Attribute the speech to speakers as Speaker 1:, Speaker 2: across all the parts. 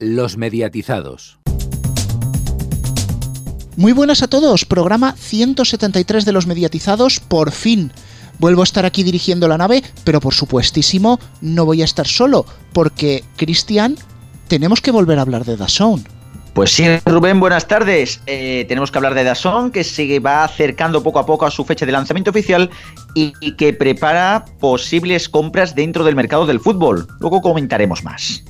Speaker 1: Los mediatizados.
Speaker 2: Muy buenas a todos, programa 173 de los mediatizados, por fin. Vuelvo a estar aquí dirigiendo la nave, pero por supuestísimo no voy a estar solo, porque, Cristian, tenemos que volver a hablar de Dazón.
Speaker 3: Pues sí, Rubén, buenas tardes. Eh, tenemos que hablar de Dazón, que se va acercando poco a poco a su fecha de lanzamiento oficial y, y que prepara posibles compras dentro del mercado del fútbol. Luego comentaremos más.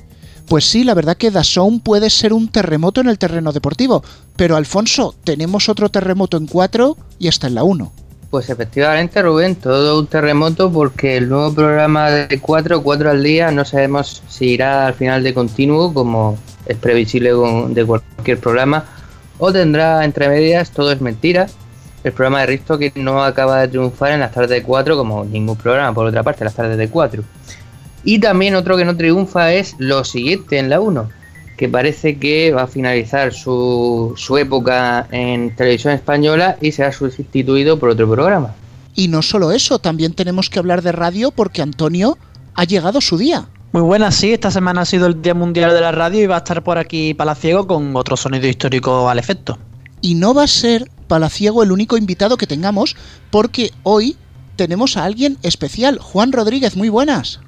Speaker 2: Pues sí, la verdad que Dazón puede ser un terremoto en el terreno deportivo, pero Alfonso, tenemos otro terremoto en 4 y está en la 1.
Speaker 4: Pues efectivamente, Rubén, todo un terremoto porque el nuevo programa de 4, 4 al día, no sabemos si irá al final de continuo, como es previsible de cualquier programa, o tendrá entre medias, todo es mentira, el programa de Risto que no acaba de triunfar en las tardes de 4 como ningún programa, por otra parte, las tardes de 4. Y también otro que no triunfa es lo siguiente en la 1, que parece que va a finalizar su, su época en televisión española y será sustituido por otro programa.
Speaker 2: Y no solo eso, también tenemos que hablar de radio porque Antonio ha llegado su día.
Speaker 5: Muy buenas, sí, esta semana ha sido el Día Mundial de la Radio y va a estar por aquí Palaciego con otro sonido histórico al efecto.
Speaker 2: Y no va a ser Palaciego el único invitado que tengamos porque hoy tenemos a alguien especial, Juan Rodríguez, muy buenas.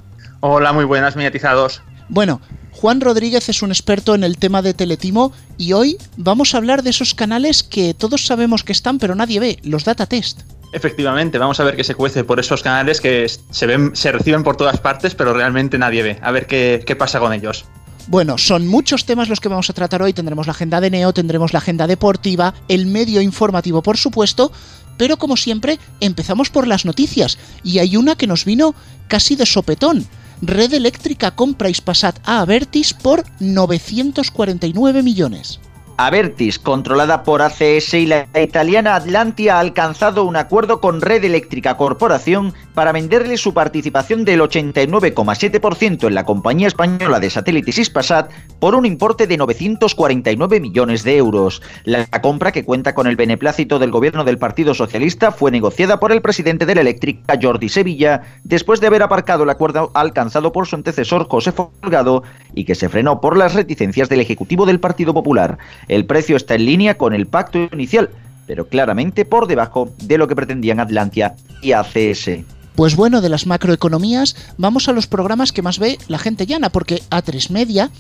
Speaker 6: Hola, muy buenas, mediatizados.
Speaker 2: Bueno, Juan Rodríguez es un experto en el tema de Teletimo y hoy vamos a hablar de esos canales que todos sabemos que están pero nadie ve, los data test.
Speaker 6: Efectivamente, vamos a ver qué se cuece por esos canales que se ven, se reciben por todas partes, pero realmente nadie ve. A ver qué, qué pasa con ellos.
Speaker 2: Bueno, son muchos temas los que vamos a tratar hoy. Tendremos la agenda de Neo, tendremos la agenda deportiva, el medio informativo, por supuesto. Pero como siempre, empezamos por las noticias. Y hay una que nos vino casi de sopetón. Red Eléctrica compra Ispasat a Avertis por 949 millones.
Speaker 3: Avertis, controlada por ACS y la italiana Atlantia, ha alcanzado un acuerdo con Red Eléctrica Corporación para venderle su participación del 89,7% en la compañía española de satélites Ispasat por un importe de 949 millones de euros. La compra, que cuenta con el beneplácito del gobierno del Partido Socialista, fue negociada por el presidente de la Eléctrica, Jordi Sevilla, después de haber aparcado el acuerdo alcanzado por su antecesor José Folgado y que se frenó por las reticencias del Ejecutivo del Partido Popular. El precio está en línea con el pacto inicial, pero claramente por debajo de lo que pretendían Atlantia y ACS.
Speaker 2: Pues bueno, de las macroeconomías vamos a los programas que más ve la gente llana, porque A3 Media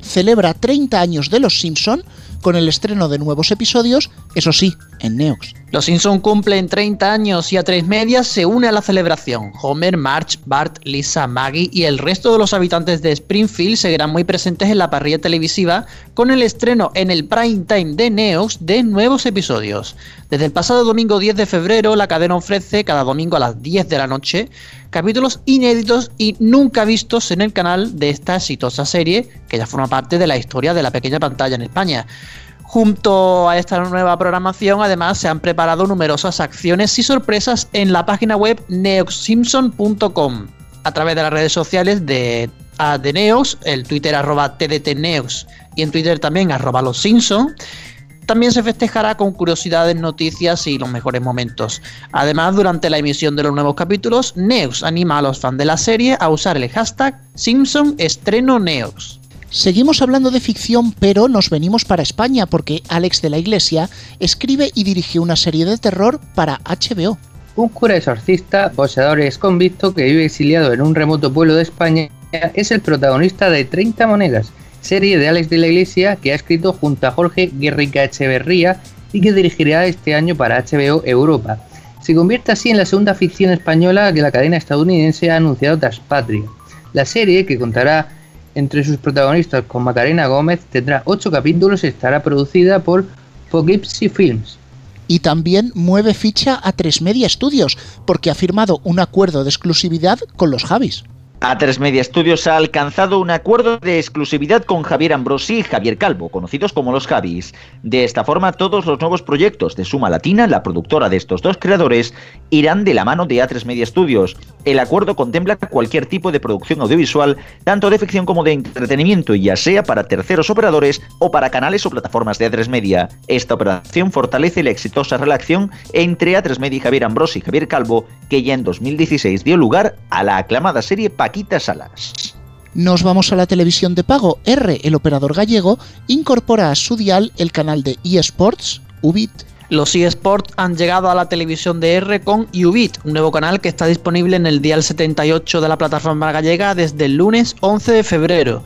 Speaker 2: celebra 30 años de Los Simpson con el estreno de nuevos episodios, eso sí, en Neox.
Speaker 5: Los Simpson cumplen 30 años y a tres medias se une a la celebración. Homer, Marge, Bart, Lisa, Maggie y el resto de los habitantes de Springfield seguirán muy presentes en la parrilla televisiva con el estreno en el prime time de Neox de nuevos episodios. Desde el pasado domingo 10 de febrero, la cadena ofrece cada domingo a las 10 de la noche capítulos inéditos y nunca vistos en el canal de esta exitosa serie que ya forma parte de la historia de la pequeña pantalla en España. Junto a esta nueva programación, además, se han preparado numerosas acciones y sorpresas en la página web neoxsimpson.com a través de las redes sociales de, a, de Neox, el Twitter arroba TDTNeox y en Twitter también arroba los Simpson. También se festejará con curiosidades, noticias y los mejores momentos. Además, durante la emisión de los nuevos capítulos, Neox anima a los fans de la serie a usar el hashtag Simpson Estreno Neox.
Speaker 2: Seguimos hablando de ficción, pero nos venimos para España porque Alex de la Iglesia escribe y dirige una serie de terror para HBO.
Speaker 4: Un cura exorcista, poseedor y convicto que vive exiliado en un remoto pueblo de España es el protagonista de 30 monedas, serie de Alex de la Iglesia que ha escrito junto a Jorge Guerrica Echeverría y que dirigirá este año para HBO Europa. Se convierte así en la segunda ficción española que la cadena estadounidense ha anunciado tras Patria. La serie, que contará entre sus protagonistas con Macarena Gómez, tendrá 8 capítulos y estará producida por Poughkeepsie Films.
Speaker 2: Y también mueve ficha a Tres Media Studios, porque ha firmado un acuerdo de exclusividad con los Javis.
Speaker 3: A3 Media Studios ha alcanzado un acuerdo de exclusividad con Javier Ambrosi y Javier Calvo, conocidos como los Javis. De esta forma, todos los nuevos proyectos de Suma Latina, la productora de estos dos creadores, irán de la mano de A3 Media Studios. El acuerdo contempla cualquier tipo de producción audiovisual, tanto de ficción como de entretenimiento, ya sea para terceros operadores o para canales o plataformas de A3 Media. Esta operación fortalece la exitosa relación entre A3 Media y Javier Ambrosi y Javier Calvo, que ya en 2016 dio lugar a la aclamada serie Paquita Salas.
Speaker 2: Nos vamos a la televisión de pago. R, el operador gallego, incorpora a su dial el canal de eSports, Ubit.
Speaker 5: Los eSports han llegado a la televisión de R con Ubit, un nuevo canal que está disponible en el dial 78 de la plataforma gallega desde el lunes 11 de febrero.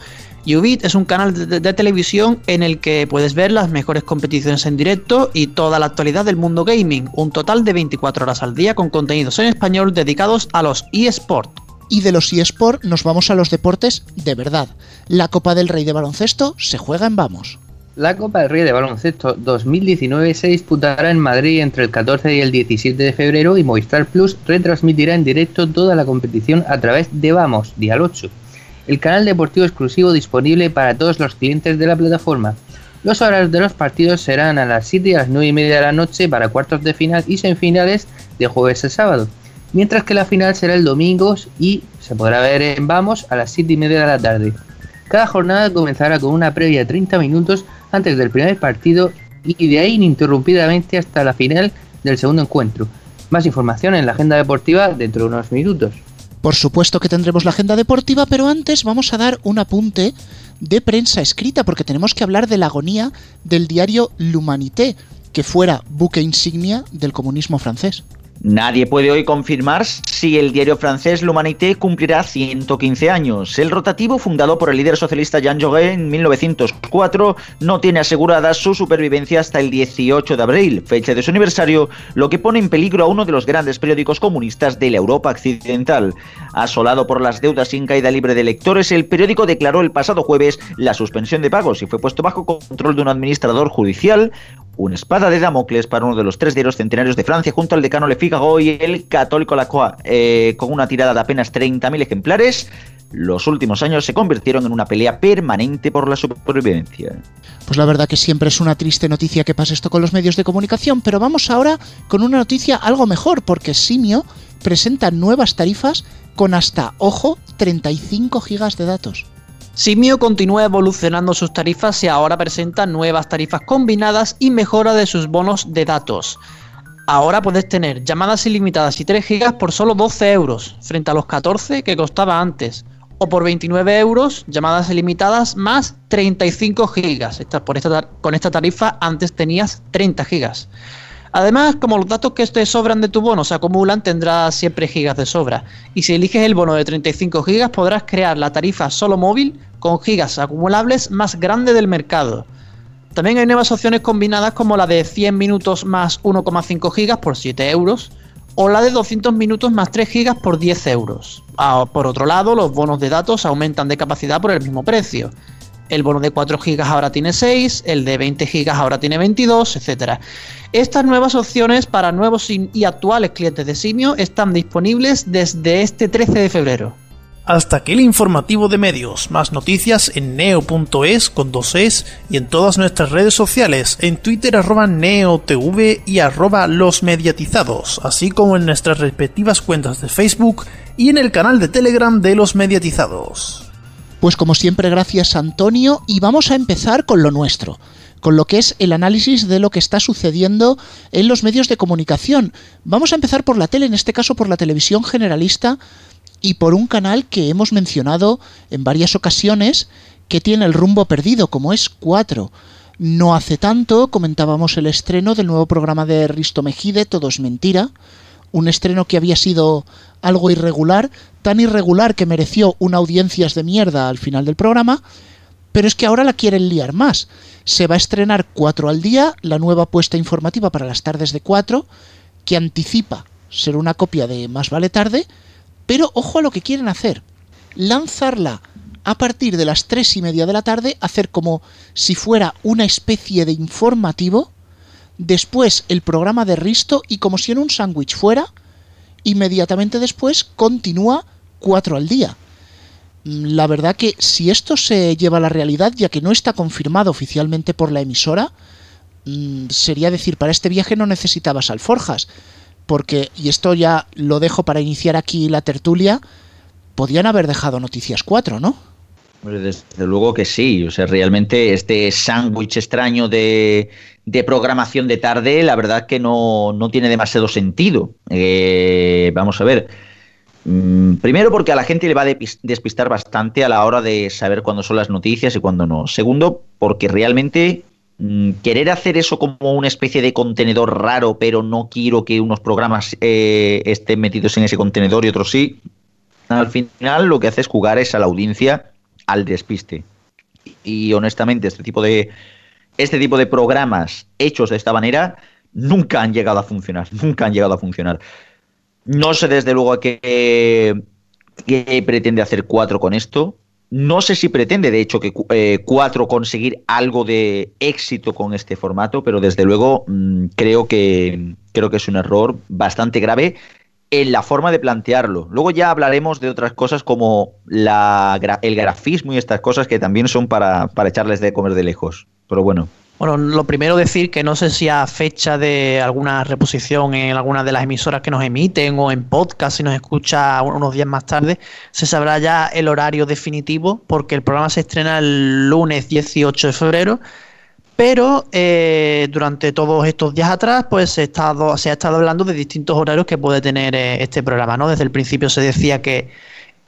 Speaker 5: Ubit es un canal de, de, televisión en el que puedes ver las mejores competiciones en directo y toda la actualidad del mundo gaming, un total de 24 horas al día con contenidos en español dedicados a los eSports.
Speaker 2: Y de los eSports nos vamos a los deportes de verdad. La Copa del Rey de baloncesto se juega en Vamos.
Speaker 4: La Copa del Rey de Baloncesto 2019 se disputará en Madrid entre el 14 y el 17 de febrero y Movistar Plus retransmitirá en directo toda la competición a través de Vamos, Dial 8, el canal deportivo exclusivo disponible para todos los clientes de la plataforma. Los horarios de los partidos serán a las 7 y a las 9 y media de la noche para cuartos de final y semifinales de jueves a sábado, mientras que la final será el domingo y se podrá ver en Vamos a las 7 y media de la tarde. Cada jornada comenzará con una previa de 30 minutos antes del primer partido y de ahí ininterrumpidamente hasta la final del segundo encuentro. Más información en la agenda deportiva dentro de unos minutos.
Speaker 2: Por supuesto que tendremos la agenda deportiva, pero antes vamos a dar un apunte de prensa escrita porque tenemos que hablar de la agonía del diario L'Humanité, que fuera buque insignia del comunismo francés.
Speaker 3: Nadie puede hoy confirmar si el diario francés L'Humanité cumplirá 115 años. El rotativo, fundado por el líder socialista Jean Jaurès en 1904, no tiene asegurada su supervivencia hasta el 18 de abril, fecha de su aniversario, lo que pone en peligro a uno de los grandes periódicos comunistas de la Europa occidental. Asolado por las deudas sin caída libre de lectores, el periódico declaró el pasado jueves la suspensión de pagos y fue puesto bajo control de un administrador judicial, una espada de Damocles para uno de los tres diarios centenarios de Francia junto al decano Le Figaro y el católico La Croix, eh, con una tirada de apenas 30.000 ejemplares. Los últimos años se convirtieron en una pelea permanente por la supervivencia.
Speaker 2: Pues la verdad que siempre es una triste noticia que pase esto con los medios de comunicación, pero vamos ahora con una noticia algo mejor, porque Simio presenta nuevas tarifas con hasta, ojo, 35 gigas de datos.
Speaker 5: Simio continúa evolucionando sus tarifas y ahora presenta nuevas tarifas combinadas y mejora de sus bonos de datos. Ahora puedes tener llamadas ilimitadas y 3 GB por solo 12 euros, frente a los 14 que costaba antes. O por 29 euros, llamadas ilimitadas más 35 GB. Esta, por esta, con esta tarifa antes tenías 30 GB. Además, como los datos que te sobran de tu bono se acumulan, tendrás siempre gigas de sobra. Y si eliges el bono de 35 gigas, podrás crear la tarifa solo móvil con gigas acumulables más grande del mercado. También hay nuevas opciones combinadas como la de 100 minutos más 1,5 gigas por 7 euros o la de 200 minutos más 3 gigas por 10 euros. Ah, por otro lado, los bonos de datos aumentan de capacidad por el mismo precio. El bono de 4 GB ahora tiene 6, el de 20 GB ahora tiene 22, etc. Estas nuevas opciones para nuevos y actuales clientes de Simio están disponibles desde este 13 de febrero.
Speaker 7: Hasta aquí el informativo de medios. Más noticias en neo.es con dos es y en todas nuestras redes sociales, en Twitter arroba neotv y arroba los mediatizados, así como en nuestras respectivas cuentas de Facebook y en el canal de Telegram de los mediatizados.
Speaker 2: Pues como siempre, gracias Antonio, y vamos a empezar con lo nuestro, con lo que es el análisis de lo que está sucediendo en los medios de comunicación. Vamos a empezar por la tele, en este caso por la televisión generalista, y por un canal que hemos mencionado en varias ocasiones que tiene el rumbo perdido, como es 4. No hace tanto comentábamos el estreno del nuevo programa de Risto Mejide, Todo es Mentira, un estreno que había sido algo irregular, tan irregular que mereció una audiencias de mierda al final del programa, pero es que ahora la quieren liar más. Se va a estrenar 4 al día, la nueva apuesta informativa para las tardes de 4, que anticipa ser una copia de Más vale tarde, pero ojo a lo que quieren hacer. Lanzarla a partir de las 3 y media de la tarde, hacer como si fuera una especie de informativo, después el programa de Risto y como si en un sándwich fuera, inmediatamente después continúa 4 al día. La verdad que si esto se lleva a la realidad, ya que no está confirmado oficialmente por la emisora, sería decir, para este viaje no necesitabas alforjas, porque, y esto ya lo dejo para iniciar aquí la tertulia, podían haber dejado Noticias 4, ¿no?
Speaker 3: Desde luego que sí, o sea, realmente este sándwich extraño de, de, programación de tarde, la verdad que no, no tiene demasiado sentido. Eh, vamos a ver, Mm, primero porque a la gente le va a despistar bastante a la hora de saber cuándo son las noticias y cuándo no. Segundo, porque realmente querer hacer eso como una especie de contenedor raro, pero no quiero que unos programas eh, estén metidos en ese contenedor y otros sí, al final lo que hace es jugar es a la audiencia al despiste. Y honestamente, este tipo de este tipo de programas hechos de esta manera nunca han llegado a funcionar, nunca han llegado a funcionar. No sé desde luego qué, pretende hacer Cuatro con esto. No sé si pretende, de hecho, que eh, Cuatro conseguir algo de éxito con este formato, pero desde luego mm, creo, que, creo que es un error bastante grave en la forma de plantearlo. Luego ya hablaremos de otras cosas como la, el grafismo y estas cosas que también son para, para echarles de comer de lejos. Pero bueno.
Speaker 5: Bueno, lo primero decir que no sé si a fecha de alguna reposición en alguna de las emisoras que nos emiten o en podcast, si nos escucha unos días más tarde, se sabrá ya el horario definitivo porque el programa se estrena el lunes 18 de febrero. Pero eh, durante todos estos días atrás, pues se, estado, se ha estado hablando de distintos horarios que puede tener eh, este programa, ¿no? Desde el principio se decía que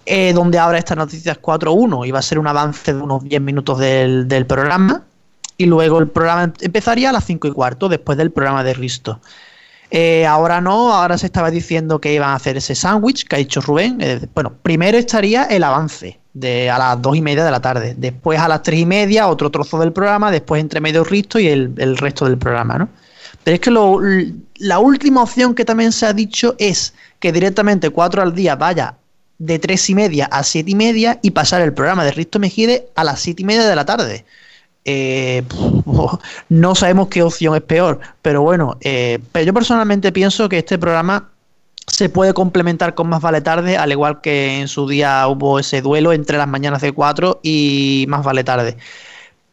Speaker 5: eh, donde ahora estas noticias 4.1 iba a ser un avance de unos 10 minutos del programa y luego el programa empezaría a las 5 y cuarto, después del programa de Risto. Eh, ahora no, ahora se estaba diciendo que iban a hacer ese sándwich que ha dicho Rubén. Eh, bueno, primero estaría el avance de a las 2 y media de la tarde, después a las 3 y media otro trozo del programa, después entre medio Risto y el, resto del programa, ¿no? Pero es que la última opción que también se ha dicho es que directamente 4 al día vaya de 3 y media a 7 y media y pasar el programa de Risto Mejide a las 7 y media de la tarde. Eh, no sabemos qué opción es peor, pero bueno, eh, pero yo personalmente pienso que este programa se puede complementar con Más Vale Tarde, al igual que en su día hubo ese duelo entre las mañanas de 4 y Más Vale Tarde.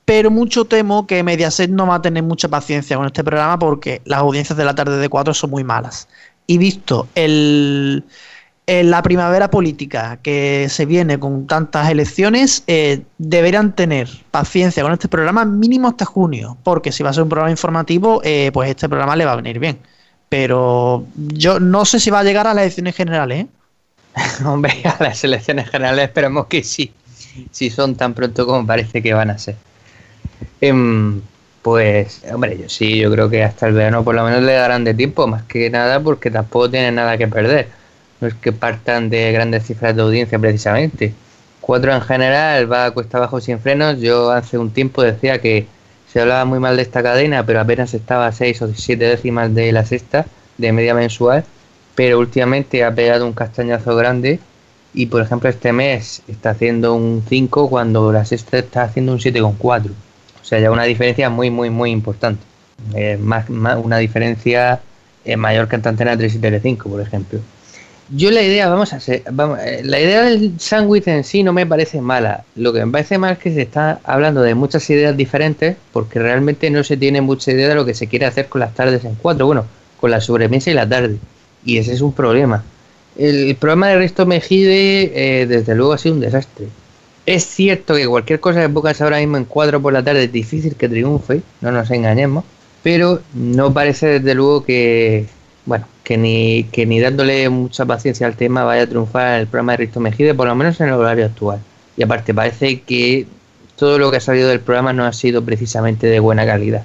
Speaker 5: Pero mucho temo que Mediaset no va a tener mucha paciencia con este programa porque las audiencias de la tarde de 4 son muy malas. Y visto el, en la primavera política que se viene con tantas elecciones, eh, deberán tener paciencia con este programa mínimo hasta junio, porque si va a ser un programa informativo, eh, pues este programa le va a venir bien. Pero yo no sé si va a llegar a las elecciones generales. ¿eh?
Speaker 4: Hombre, a las elecciones generales esperemos que sí, si son tan pronto como parece que van a ser. Em, pues, hombre, yo sí, yo creo que hasta el verano por lo menos le darán de tiempo, más que nada porque tampoco tienen nada que perder no es que partan de grandes cifras de audiencia precisamente. Cuatro en general va a cuesta abajo sin frenos. Yo hace un tiempo decía que se hablaba muy mal de esta cadena, pero apenas estaba a seis o siete décimas de la sexta, de media mensual. Pero últimamente ha pegado un castañazo grande y, por ejemplo, este mes está haciendo un 5 cuando la sexta está haciendo un 7,4. O sea, ya una diferencia muy, muy, muy importante. Eh, más, una diferencia eh, mayor que en Antena 3 y Tele5, por ejemplo. Yo la idea, vamos a hacer, vamos, eh, la idea del sándwich en sí no me parece mala. Lo que me parece mal es que se está hablando de muchas ideas diferentes porque realmente no se tiene mucha idea de lo que se quiere hacer con las tardes en cuatro. Bueno, con la sobremesa y la tarde. Y ese es un problema. El, programa de Risto Mejide, eh, desde luego, ha sido un desastre. Es cierto que cualquier cosa que pongas ahora mismo en cuatro por la tarde es difícil que triunfe, no nos engañemos, pero no parece desde luego que, bueno, que ni, que ni dándole mucha paciencia al tema vaya a triunfar el programa de Risto Mejide, por lo menos en el horario actual. Y aparte, parece que todo lo que ha salido del programa no ha sido precisamente de buena calidad.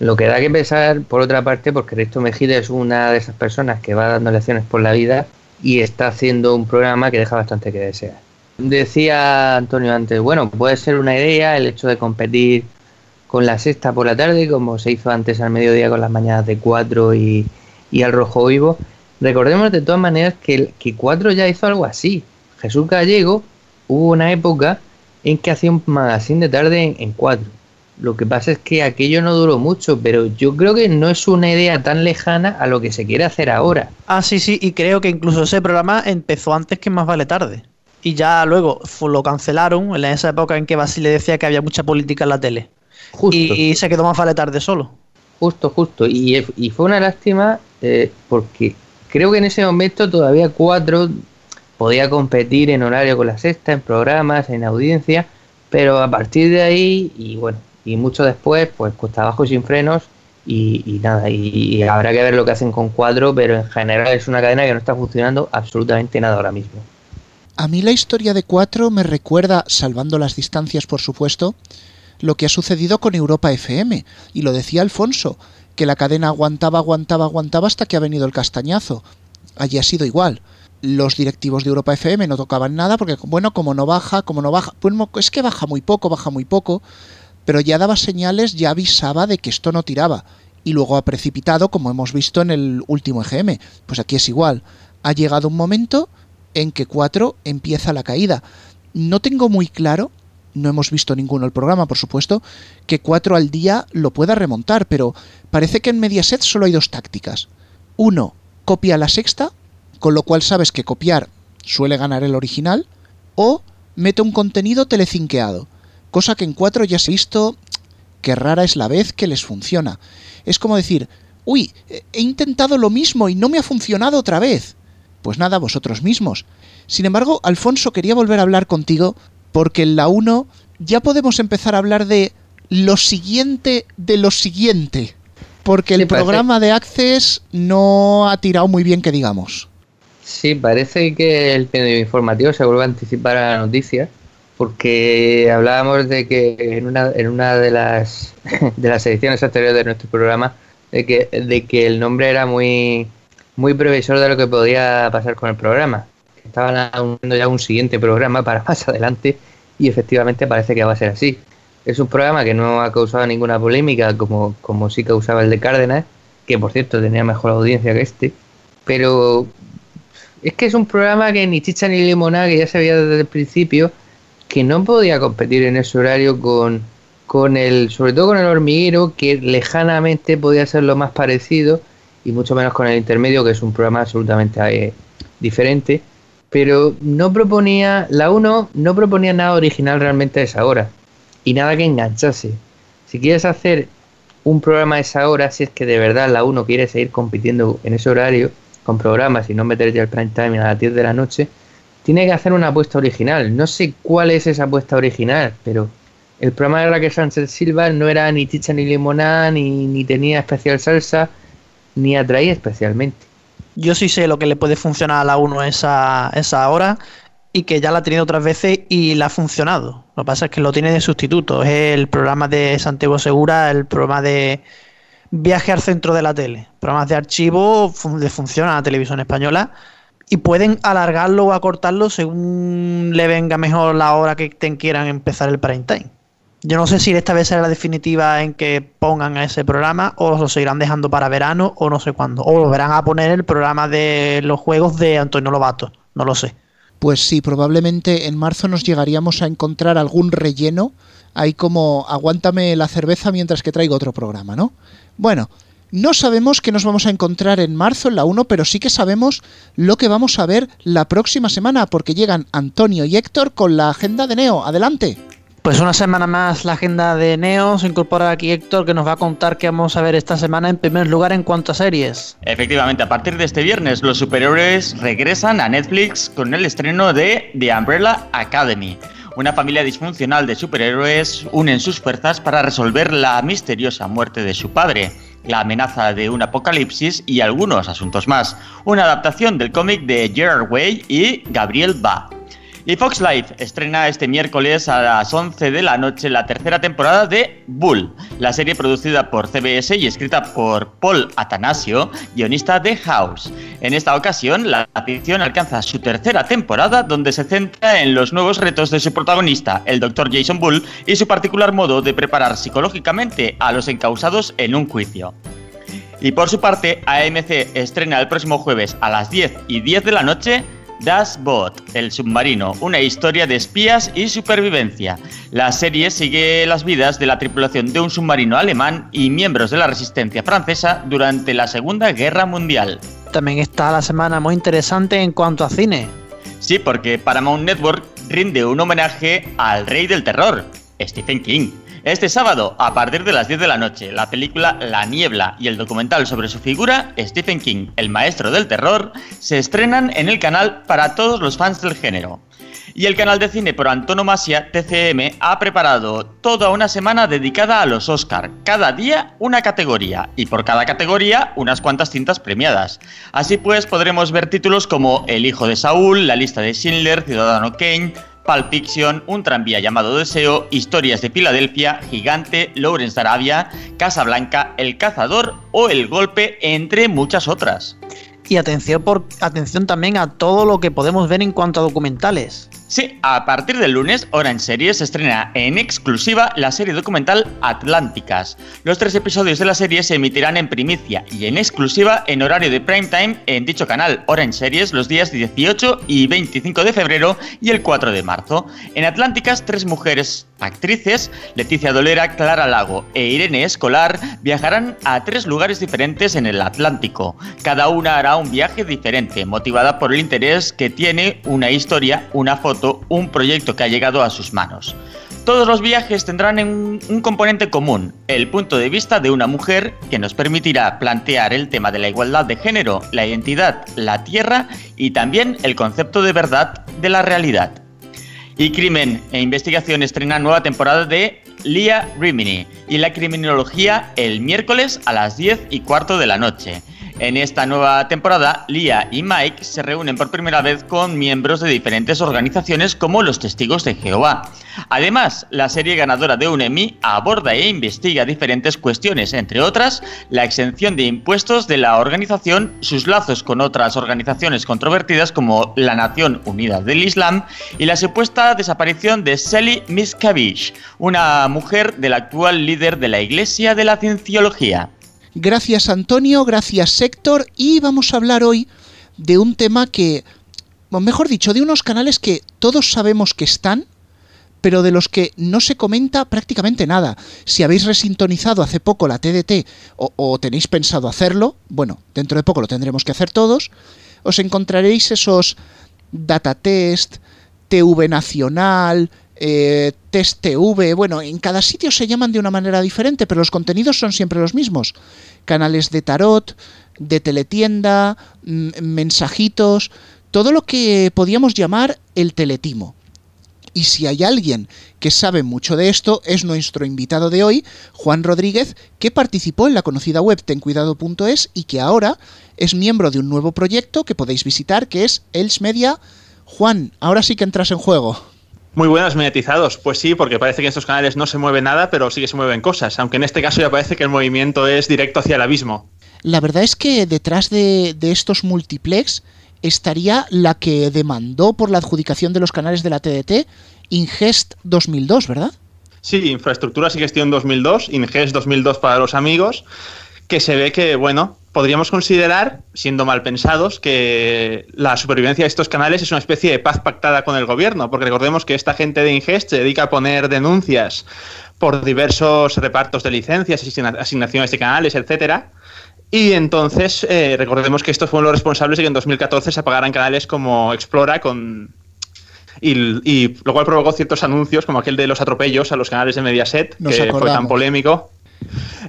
Speaker 4: Lo que da que pensar, por otra parte, porque Risto Mejide es una de esas personas que va dando lecciones por la vida y está haciendo un programa que deja bastante que desear. Decía Antonio antes, bueno, puede ser una idea el hecho de competir con la sexta por la tarde, como se hizo antes al mediodía con las mañanas de cuatro y, y al Rojo Vivo. Recordemos de todas maneras que, que Cuatro ya hizo algo así. Jesús Gallego hubo una época en que hacía un magazine de tarde en, Cuatro. Lo que pasa es que aquello no duró mucho, pero yo creo que no es una idea tan lejana a lo que se quiere hacer ahora.
Speaker 5: Ah, sí, sí, y creo que incluso ese programa empezó antes que Más Vale Tarde. Y ya luego lo cancelaron en esa época en que Basile decía que había mucha política en la tele. Justo. Y, se quedó Más Vale Tarde solo.
Speaker 4: Justo, justo. Y, y fue una lástima eh, porque creo que en ese momento todavía cuatro podía competir en horario con la sexta, en programas, en audiencia, pero a partir de ahí, y bueno, y mucho después, pues cuesta abajo sin frenos, Y, nada, y, habrá que ver lo que hacen con 4, pero en general es una cadena que no está funcionando absolutamente nada ahora mismo.
Speaker 2: A mí la historia de 4 me recuerda, salvando las distancias por supuesto, lo que ha sucedido con Europa FM. Y lo decía Alfonso, que la cadena aguantaba, aguantaba, aguantaba hasta que ha venido el castañazo. Allí ha sido igual. Los directivos de Europa FM no tocaban nada porque, bueno, como no baja, como no baja, pues es que baja muy poco, baja muy poco, pero ya daba señales, ya avisaba de que esto no tiraba. Y luego ha precipitado, como hemos visto en el último EGM. Pues aquí es igual. Ha llegado un momento en que 4 empieza la caída. No tengo muy claro, no hemos visto ninguno el programa, por supuesto, que 4 al día lo pueda remontar, pero parece que en Mediaset solo hay dos tácticas. Uno, copia la sexta, con lo cual sabes que copiar suele ganar el original, o mete un contenido telecinqueado, cosa que en 4 ya se ha visto que rara es la vez que les funciona. Es como decir, uy, he intentado lo mismo y no me ha funcionado otra vez. Pues nada, vosotros mismos. Sin embargo, Alfonso, quería volver a hablar contigo porque en la 1 ya podemos empezar a hablar de lo siguiente de lo siguiente. Porque el programa de Access no ha tirado muy bien, que digamos.
Speaker 4: Sí, parece que el medio informativo se vuelve a anticipar a la noticia, porque hablábamos de que en una, en una de las de las ediciones anteriores de nuestro programa de que, de que el nombre era muy muy previsor de lo que podía pasar con el programa. Estaban haciendo ya un siguiente programa para más adelante y efectivamente parece que va a ser así. Es un programa que no ha causado ninguna polémica como, como sí causaba el de Cárdenas, que por cierto tenía mejor audiencia que este, pero es que es un programa que ni chicha ni limonada, que ya se veía desde el principio, que no podía competir en ese horario con, con el, sobre todo con el hormiguero, que lejanamente podía ser lo más parecido, y mucho menos con el intermedio, que es un programa absolutamente eh, diferente. Pero no proponía, la 1 no proponía nada original realmente a esa hora y nada que enganchase. Si quieres hacer un programa a esa hora, si es que de verdad la 1 quiere seguir compitiendo en ese horario con programas y no meterte al prime time a las 10 de la noche, tiene que hacer una apuesta original. No sé cuál es esa apuesta original, pero el programa de Raquel Sánchez Silva no era ni chicha ni limonada, ni, ni tenía especial salsa, ni atraía especialmente.
Speaker 5: Yo sí sé lo que le puede funcionar a la 1 esa, esa hora y que ya la ha tenido otras veces y la ha funcionado. Lo que pasa es que lo tiene de sustituto. Es el programa de Santiago Segura, el programa de viaje al centro de la tele. Programas de archivo le funcionan a la televisión española y pueden alargarlo o acortarlo según le venga mejor la hora que quieran empezar el prime time. Yo no sé si esta vez será la definitiva en que pongan a ese programa o lo seguirán dejando para verano o no sé cuándo. O volverán a poner el programa de los juegos de Antonio Lobato. No lo sé.
Speaker 2: Pues sí, probablemente en marzo nos llegaríamos a encontrar algún relleno. Ahí como aguántame la cerveza mientras que traigo otro programa, ¿no? Bueno, no sabemos qué nos vamos a encontrar en marzo en la 1, pero sí que sabemos lo que vamos a ver la próxima semana, porque llegan Antonio y Héctor con la agenda de Neo. Adelante.
Speaker 5: Pues una semana más la agenda de Neo. Se incorpora aquí Héctor que nos va a contar qué vamos a ver esta semana en primer lugar en cuanto a series.
Speaker 8: Efectivamente, a partir de este viernes los superhéroes regresan a Netflix con el estreno de The Umbrella Academy. Una familia disfuncional de superhéroes unen sus fuerzas para resolver la misteriosa muerte de su padre, la amenaza de un apocalipsis y algunos asuntos más. Una adaptación del cómic de Gerard Way y Gabriel Ba. Y Fox Life estrena este miércoles a las 11 de la noche la tercera temporada de Bull, la serie producida por CBS y escrita por Paul Atanasio, guionista de House. En esta ocasión, la ficción alcanza su tercera temporada donde se centra en los nuevos retos de su protagonista, el Dr. Jason Bull, y su particular modo de preparar psicológicamente a los encausados en un juicio. Y por su parte, AMC estrena el próximo jueves a las 10 y 10 de la noche Das Boot, el submarino, una historia de espías y supervivencia. La serie sigue las vidas de la tripulación de un submarino alemán y miembros de la resistencia francesa durante la Segunda Guerra Mundial.
Speaker 5: También está la semana muy interesante en cuanto a cine.
Speaker 8: Sí, porque Paramount Network rinde un homenaje al rey del terror, Stephen King. Este sábado, a partir de las 10 de la noche, la película La Niebla y el documental sobre su figura, Stephen King, el maestro del terror, se estrenan en el canal para todos los fans del género. Y el canal de cine por antonomasia, TCM, ha preparado toda una semana dedicada a los Oscar. Cada día una categoría y por cada categoría unas cuantas cintas premiadas. Así pues podremos ver títulos como El hijo de Saúl, La lista de Schindler, Ciudadano Kane, Pulp Fiction, Un tranvía llamado Deseo, Historias de Filadelfia, Gigante, Lawrence Arabia, Casa Blanca, El cazador o El golpe, entre muchas otras.
Speaker 5: Y atención, atención también a todo lo que podemos ver en cuanto a documentales.
Speaker 8: Sí, a partir del lunes, Orange Series se estrena en exclusiva la serie documental Atlánticas. Los tres episodios de la serie se emitirán en primicia y en exclusiva en horario de prime time en dicho canal Orange Series los días 18 y 25 de febrero y el 4 de marzo. En Atlánticas, tres mujeres actrices, Leticia Dolera, Clara Lago e Irene Escolar, viajarán a tres lugares diferentes en el Atlántico. Cada una hará un viaje diferente, motivada por el interés que tiene una historia, una foto, un proyecto que ha llegado a sus manos. Todos los viajes tendrán un, componente común, el punto de vista de una mujer que nos permitirá plantear el tema de la igualdad de género, la identidad, la tierra y también el concepto de verdad de la realidad. Y Crimen e Investigación estrena nueva temporada de Lia Rimini y la criminología el miércoles a las 10 y cuarto de la noche. En esta nueva temporada, Lia y Mike se reúnen por primera vez con miembros de diferentes organizaciones como los Testigos de Jehová. Además, la serie ganadora de un Emmy aborda e investiga diferentes cuestiones, entre otras, la exención de impuestos de la organización, sus lazos con otras organizaciones controvertidas como la Nación Unida del Islam y la supuesta desaparición de Sally Miscavige, una mujer del actual líder de la Iglesia de la Cienciología.
Speaker 2: Gracias Antonio, gracias Héctor y vamos a hablar hoy de un tema que, mejor dicho, de unos canales que todos sabemos que están, pero de los que no se comenta prácticamente nada. Si habéis resintonizado hace poco la TDT o, o, tenéis pensado hacerlo, bueno, dentro de poco lo tendremos que hacer todos, os encontraréis esos datatest, TV Nacional, eh, Test TV, bueno, en cada sitio se llaman de una manera diferente, pero los contenidos son siempre los mismos. Canales de tarot, de teletienda, mensajitos, todo lo que podíamos llamar el teletimo. Y si hay alguien que sabe mucho de esto, es nuestro invitado de hoy, Juan Rodríguez, que participó en la conocida web tencuidado.es y que ahora es miembro de un nuevo proyecto que podéis visitar, que es Els Media. Juan, ahora sí que entras en juego.
Speaker 6: Muy buenos mediatizados, pues sí, porque parece que en estos canales no se mueve nada, pero sí que se mueven cosas, aunque en este caso ya parece que el movimiento es directo hacia el abismo.
Speaker 2: La verdad es que detrás de, de estos multiplex estaría la que demandó por la adjudicación de los canales de la TDT, Ingest 2002, ¿verdad?
Speaker 6: Sí, Infraestructuras y Gestión 2002, Ingest 2002 para los amigos, que se ve que, bueno, podríamos considerar, siendo mal pensados, que la supervivencia de estos canales es una especie de paz pactada con el gobierno, porque recordemos que esta gente de Ingest se dedica a poner denuncias por diversos repartos de licencias, asignaciones de canales, etcétera. Y entonces eh, recordemos que estos fueron los responsables de que en 2014 se apagaran canales como Explora con y, y, lo cual provocó ciertos anuncios como aquel de los atropellos a los canales de Mediaset,
Speaker 2: Nos
Speaker 6: que
Speaker 2: acordamos.
Speaker 6: fue tan polémico.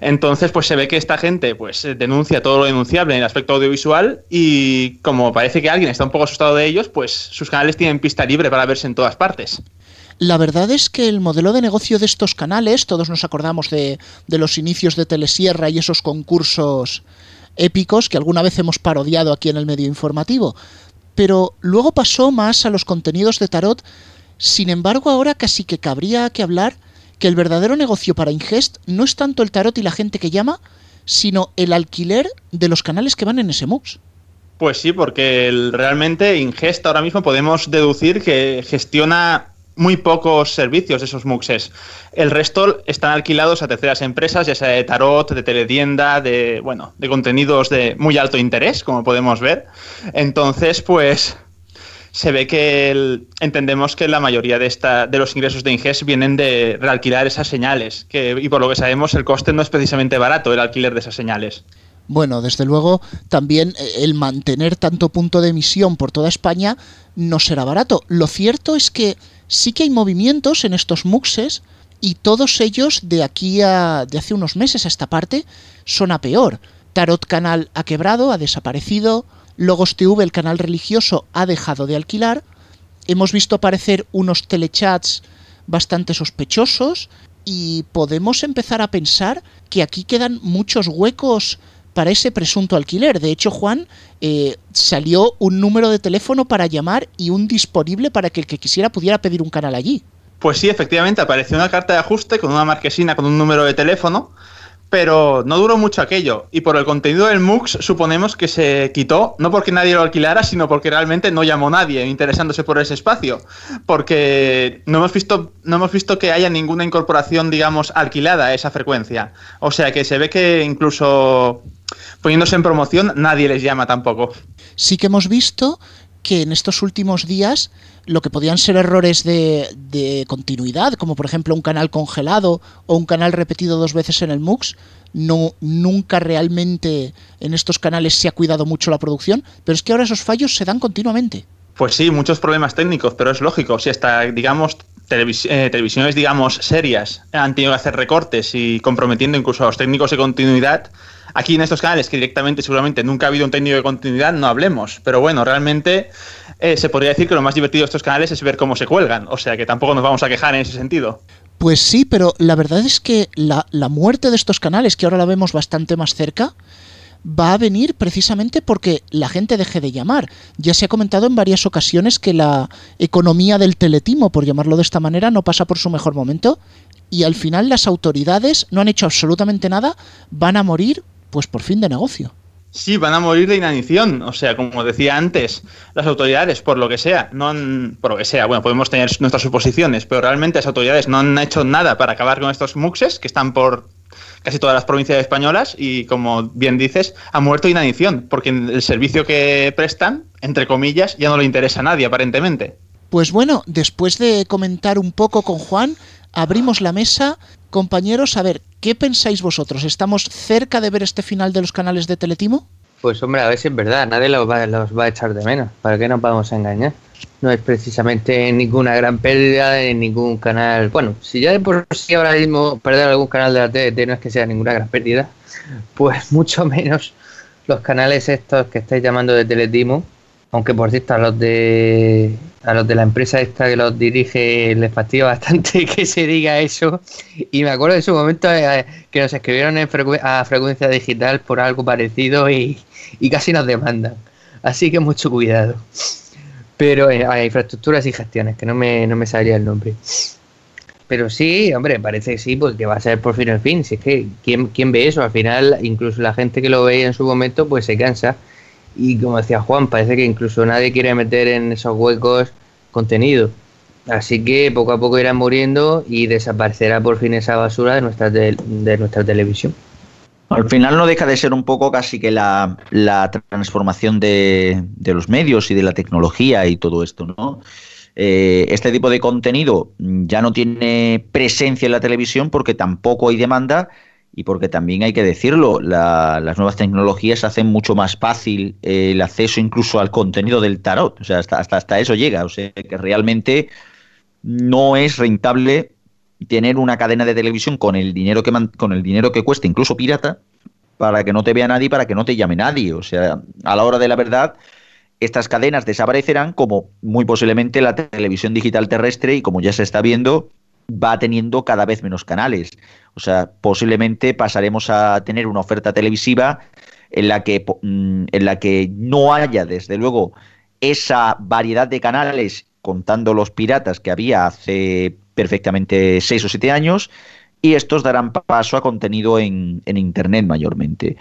Speaker 6: Entonces, pues se ve que esta gente pues denuncia todo lo denunciable en el aspecto audiovisual y como parece que alguien está un poco asustado de ellos, pues sus canales tienen pista libre para verse en todas partes.
Speaker 2: La verdad es que el modelo de negocio de estos canales, todos nos acordamos de, de los inicios de Telesierra y esos concursos épicos que alguna vez hemos parodiado aquí en el medio informativo, pero luego pasó más a los contenidos de tarot, sin embargo ahora casi que cabría que hablar que el verdadero negocio para Ingest no es tanto el tarot y la gente que llama, sino el alquiler de los canales que van en ese MUX.
Speaker 6: Pues sí, porque realmente Ingest ahora mismo podemos deducir que gestiona muy pocos servicios de esos MUXes. El resto están alquilados a terceras empresas, ya sea de tarot, de teletienda, de bueno, de contenidos de muy alto interés, como podemos ver. Entonces, pues se ve que el, entendemos que la mayoría de, esta, de los ingresos de Ingest vienen de realquilar esas señales, y por lo que sabemos el coste no es precisamente barato el alquiler de esas señales.
Speaker 2: Bueno, desde luego también el mantener tanto punto de emisión por toda España no será barato. Lo cierto es que sí que hay movimientos en estos muxes y todos ellos de aquí a de hace unos meses a esta parte son a peor. Tarot Canal ha quebrado, ha desaparecido, Logos TV, el canal religioso, ha dejado de alquilar hemos visto aparecer unos telechats bastante sospechosos y podemos empezar a pensar que aquí quedan muchos huecos para ese presunto alquiler. De hecho, Juan, eh, salió un número de teléfono para llamar y un disponible para que el que quisiera pudiera pedir un canal allí.
Speaker 6: Pues sí, efectivamente, apareció una carta de ajuste con una marquesina con un número de teléfono pero no duró mucho aquello. Y por el contenido del MUX suponemos que se quitó, no porque nadie lo alquilara, sino porque realmente no llamó nadie interesándose por ese espacio. Porque no hemos visto, no hemos visto que haya ninguna incorporación, digamos, alquilada a esa frecuencia. O sea que se ve que incluso poniéndose en promoción, nadie les llama tampoco.
Speaker 2: Sí que hemos visto que en estos últimos días lo que podían ser errores de, continuidad, como por ejemplo un canal congelado o un canal repetido dos veces en el MUX, no, nunca realmente en estos canales se ha cuidado mucho la producción, pero es que ahora esos fallos se dan continuamente.
Speaker 6: Pues sí, muchos problemas técnicos, pero es lógico. Si hasta, digamos, eh, televisiones, digamos, serias han tenido que hacer recortes y comprometiendo incluso a los técnicos de continuidad, Aquí en estos canales, que directamente seguramente nunca ha habido un técnico de continuidad, no hablemos. Pero bueno, realmente eh, se podría decir que lo más divertido de estos canales es ver cómo se cuelgan. O sea que tampoco nos vamos a quejar en ese sentido.
Speaker 2: Pues sí, pero la verdad es que la, la muerte de estos canales, que ahora la vemos bastante más cerca, va a venir precisamente porque la gente deje de llamar. Ya se ha comentado en varias ocasiones que la economía del teletimo, por llamarlo de esta manera, no pasa por su mejor momento y al final las autoridades no han hecho absolutamente nada, van a morir pues por fin de negocio.
Speaker 6: Sí, van a morir de inanición. O sea, como decía antes, las autoridades, por lo que sea, no han, por lo que sea, bueno, podemos tener nuestras suposiciones, pero realmente las autoridades no han hecho nada para acabar con estos muxes que están por casi todas las provincias españolas y, como bien dices, han muerto de inanición, porque el servicio que prestan, entre comillas, ya no le interesa a nadie, aparentemente.
Speaker 2: Pues bueno, después de comentar un poco con Juan, abrimos la mesa. Compañeros, a ver, ¿qué pensáis vosotros? ¿Estamos cerca de ver este final de los canales de Teletimo?
Speaker 4: Pues hombre, a ver si es verdad, nadie los va, los va a echar de menos, ¿para qué nos vamos a engañar? No es precisamente ninguna gran pérdida en ningún canal. Bueno, si ya de por sí ahora mismo perder algún canal de la TDT no es que sea ninguna gran pérdida, pues mucho menos los canales estos que estáis llamando de Teletimo, aunque por cierto los de a los de la empresa esta que los dirige les fastidia bastante que se diga eso. Y me acuerdo de su momento eh, que nos escribieron a frecuencia digital por algo parecido y, casi nos demandan. Así que mucho cuidado. Pero eh, hay infraestructuras y gestiones que no me, no me salía el nombre. Pero sí, hombre, parece que sí, pues que va a ser por fin el fin. Si es que, ¿quién, ¿quién ve eso? Al final, incluso la gente que lo veía en su momento, pues se cansa y como decía Juan, parece que incluso nadie quiere meter en esos huecos contenido. Así que poco a poco irán muriendo y desaparecerá por fin esa basura de nuestra, de, nuestra televisión.
Speaker 3: Al final no deja de ser un poco casi que la, transformación de, los medios y de la tecnología y todo esto, ¿no? Eh, este tipo de contenido ya no tiene presencia en la televisión porque tampoco hay demanda y porque también hay que decirlo, las nuevas tecnologías hacen mucho más fácil el acceso incluso al contenido del tarot, o sea, hasta, hasta, eso llega, o sea, que realmente no es rentable tener una cadena de televisión con el dinero que con el dinero que cuesta, incluso pirata, para que no te vea nadie, para que no te llame nadie, o sea, a la hora de la verdad estas cadenas desaparecerán como muy posiblemente la televisión digital terrestre y como ya se está viendo va teniendo cada vez menos canales. O sea, posiblemente pasaremos a tener una oferta televisiva en la que, mm, en la que no haya, desde luego, esa variedad de canales, contando los piratas que había hace perfectamente seis o siete años, y estos darán paso a contenido en, en Internet mayormente.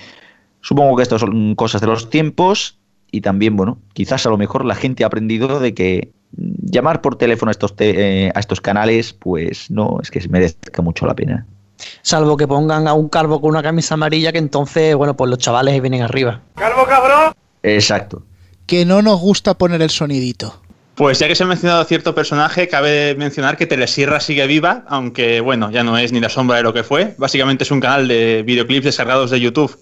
Speaker 3: Supongo que estas son cosas de los tiempos y también, bueno, quizás a lo mejor la gente ha aprendido de que llamar por teléfono a estos, eh, a estos canales, pues no, es que se merezca mucho la pena.
Speaker 5: Salvo que pongan a un calvo con una camisa amarilla, que entonces, bueno, pues los chavales vienen arriba.
Speaker 6: ¡Calvo cabrón!
Speaker 3: Exacto.
Speaker 2: Que no nos gusta poner el sonidito.
Speaker 6: Pues ya que se ha mencionado cierto personaje, cabe mencionar que Telesierra sigue viva, aunque bueno, ya no es ni la sombra de lo que fue. Básicamente es un canal de videoclips descargados de YouTube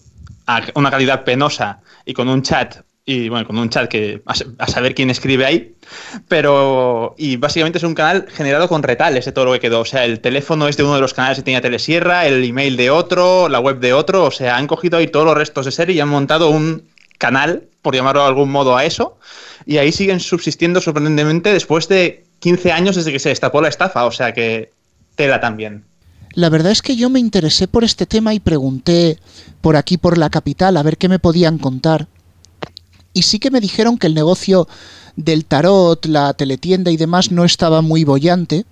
Speaker 6: a una calidad penosa y con un chat y bueno, con un chat que a, saber quién escribe ahí, pero y básicamente es un canal generado con retales de todo lo que quedó, o sea, el teléfono es de uno de los canales que tenía Telesierra, el email de otro, la web de otro, o sea, han cogido ahí todos los restos de serie y han montado un canal, por llamarlo de algún modo a eso, y ahí siguen subsistiendo sorprendentemente después de 15 años desde que se destapó la estafa, o sea que tela también.
Speaker 2: La verdad es que yo me interesé por este tema y pregunté por aquí, por la capital, a ver qué me podían contar. Y sí que me dijeron que el negocio del tarot, la teletienda y demás no estaba muy bollante.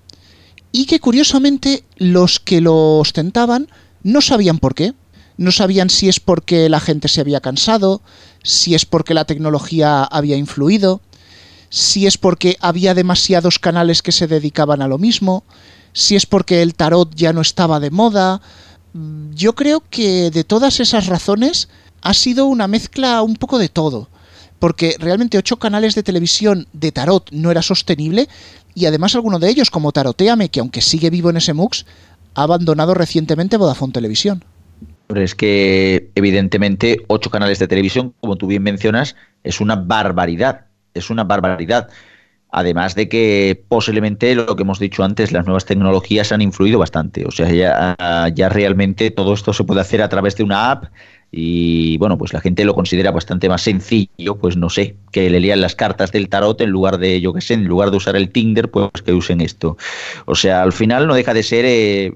Speaker 2: Y que curiosamente los que lo ostentaban no sabían por qué. No sabían si es porque la gente se había cansado, si es porque la tecnología había influido, si es porque había demasiados canales que se dedicaban a lo mismo, si es porque el tarot ya no estaba de moda. Yo creo que de todas esas razones ha sido una mezcla un poco de todo, porque realmente ocho canales de televisión de tarot no era sostenible y además alguno de ellos, como Taroteame, que aunque sigue vivo en ese MUX, ha abandonado recientemente Vodafone Televisión.
Speaker 3: Pero es que evidentemente ocho canales de televisión, como tú bien mencionas, es una barbaridad, es una barbaridad. Además de que posiblemente lo que hemos dicho antes, las nuevas tecnologías han influido bastante. O sea, ya, ya realmente todo esto se puede hacer a través de una app y bueno, pues la gente lo considera bastante más sencillo, pues no sé, que le lean las cartas del tarot en lugar de, yo qué sé, en lugar de usar el Tinder, pues que usen esto. O sea, al final no deja de ser eh,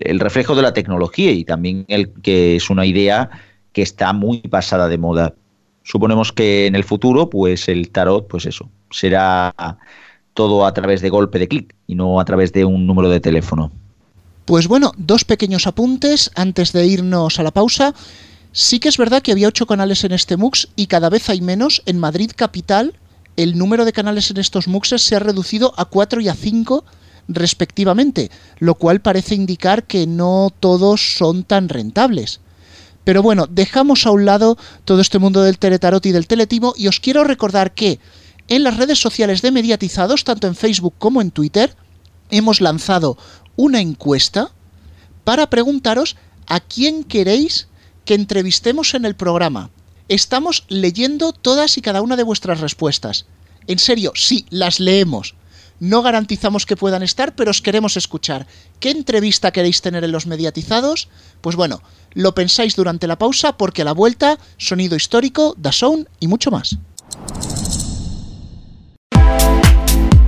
Speaker 3: el, reflejo de la tecnología y también el que es una idea que está muy pasada de moda. Suponemos que en el futuro, pues el tarot, pues eso, será todo a través de golpe de clic y no a través de un número de teléfono.
Speaker 2: Pues bueno, dos pequeños apuntes antes de irnos a la pausa. Sí que es verdad que había ocho canales en este MUX y cada vez hay menos. En Madrid capital, el número de canales en estos MUXes se ha reducido a cuatro y a cinco respectivamente, lo cual parece indicar que no todos son tan rentables. Pero bueno, dejamos a un lado todo este mundo del teletarot y del teletimo y os quiero recordar que en las redes sociales de mediatizados, tanto en Facebook como en Twitter, hemos lanzado una encuesta para preguntaros a quién queréis que entrevistemos en el programa. Estamos leyendo todas y cada una de vuestras respuestas. En serio, sí, las leemos. No garantizamos que puedan estar, pero os queremos escuchar. ¿Qué entrevista queréis tener en los mediatizados? Pues bueno, lo pensáis durante la pausa porque a la vuelta, sonido histórico, da sound y mucho más.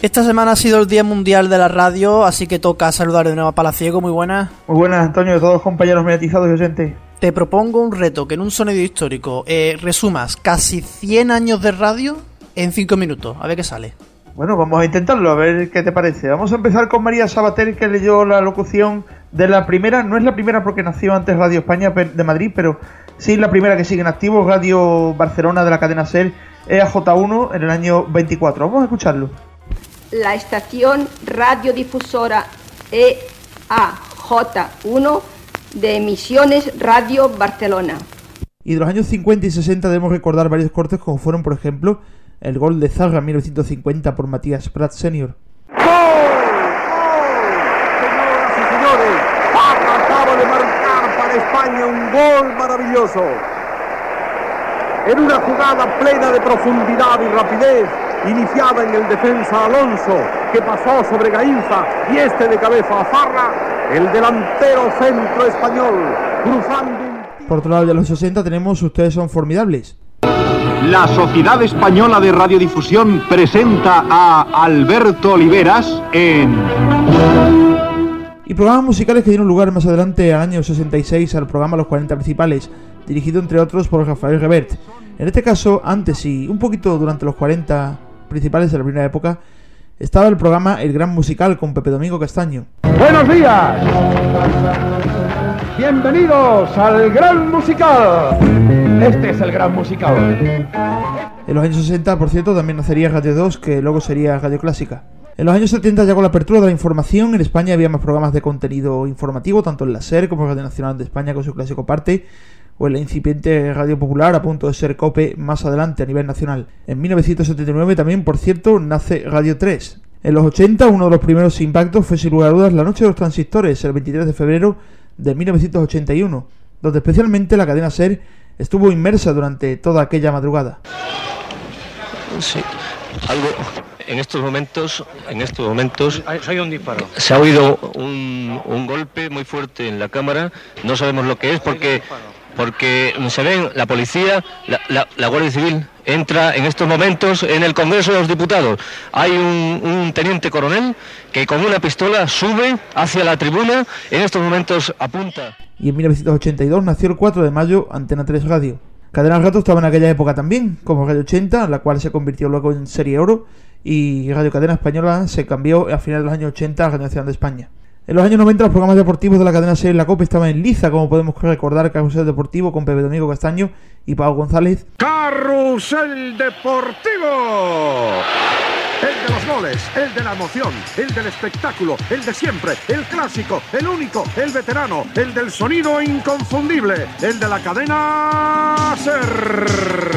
Speaker 7: Esta semana ha sido el Día Mundial de la Radio, así que toca saludar de nuevo a Palaciego. Muy buenas.
Speaker 9: Muy buenas, Antonio, de todos los compañeros mediatizados y oyentes.
Speaker 7: Te propongo un reto que en un sonido histórico eh, resumas casi 100 años de radio en 5 minutos. A ver qué sale.
Speaker 9: Bueno, vamos a intentarlo, a ver qué te parece. Vamos a empezar con María Sabater, que leyó la locución de la primera. No es la primera porque nació antes Radio España de Madrid, pero sí la primera que sigue en activo, Radio Barcelona de la cadena SER, EAJ1, en el año 24. Vamos a escucharlo
Speaker 10: la estación radiodifusora EAJ1 de Emisiones Radio Barcelona.
Speaker 9: Y de los años 50 y 60 debemos recordar varios cortes como fueron, por ejemplo, el gol de Zaga en 1950 por Matías Prat Senior.
Speaker 11: ¡Gol! Señoras y señores, acaba de marcar para España un gol maravilloso. En una jugada plena de profundidad y rapidez, iniciada en el defensa Alonso, que pasó sobre Gainza y este de cabeza a Farra, el delantero centro español, cruzando
Speaker 9: Por otro lado, de los 60 tenemos Ustedes son formidables.
Speaker 11: La Sociedad Española de Radiodifusión presenta a Alberto Oliveras en...
Speaker 9: Y programas musicales que dieron lugar más adelante al año 66 al programa Los 40 Principales, dirigido entre otros por Rafael Revert. En este caso, antes y un poquito durante los 40 principales de la primera época, estaba el programa El Gran Musical con Pepe Domingo Castaño.
Speaker 11: Buenos días. Bienvenidos al Gran Musical. Este es el Gran Musical.
Speaker 9: En los años 60, por cierto, también nacería Radio 2, que luego sería Radio Clásica. En los años 70, ya con la apertura de la información, en España había más programas de contenido informativo, tanto en la SER como en Radio Nacional de España con su clásico parte, o en la incipiente Radio Popular a punto de ser COPE más adelante a nivel nacional. En 1979 también, por cierto, nace Radio 3. En los 80 uno de los primeros impactos fue sin lugar a dudas la Noche de los Transistores, el 23 de febrero de 1981, donde especialmente la cadena SER estuvo inmersa durante toda aquella madrugada.
Speaker 12: Sí, algo en estos momentos, en estos momentos se ha oído un, un golpe muy fuerte en la cámara. No sabemos lo que es porque porque se ven la policía, la, Guardia Civil entra en estos momentos en el Congreso de los Diputados. Hay un, teniente coronel que con una pistola sube hacia la tribuna, en estos momentos apunta.
Speaker 9: Y en 1982 nació el 4 de mayo Antena 3 Radio. Cadena Rato estaba en aquella época también, como Radio 80, la cual se convirtió luego en Serie Oro, y Radio Cadena Española se cambió a finales de los años 80 a Radio Nacional de España. En los años 90 los programas deportivos de la cadena SER La Copa estaban en liza, como podemos recordar Carrusel Deportivo con Pepe Domingo Castaño y Pau González.
Speaker 11: Carrusel Deportivo. El de los goles, el de la emoción, el del espectáculo, el de siempre, el clásico, el único, el veterano, el del sonido inconfundible, el de la cadena SER.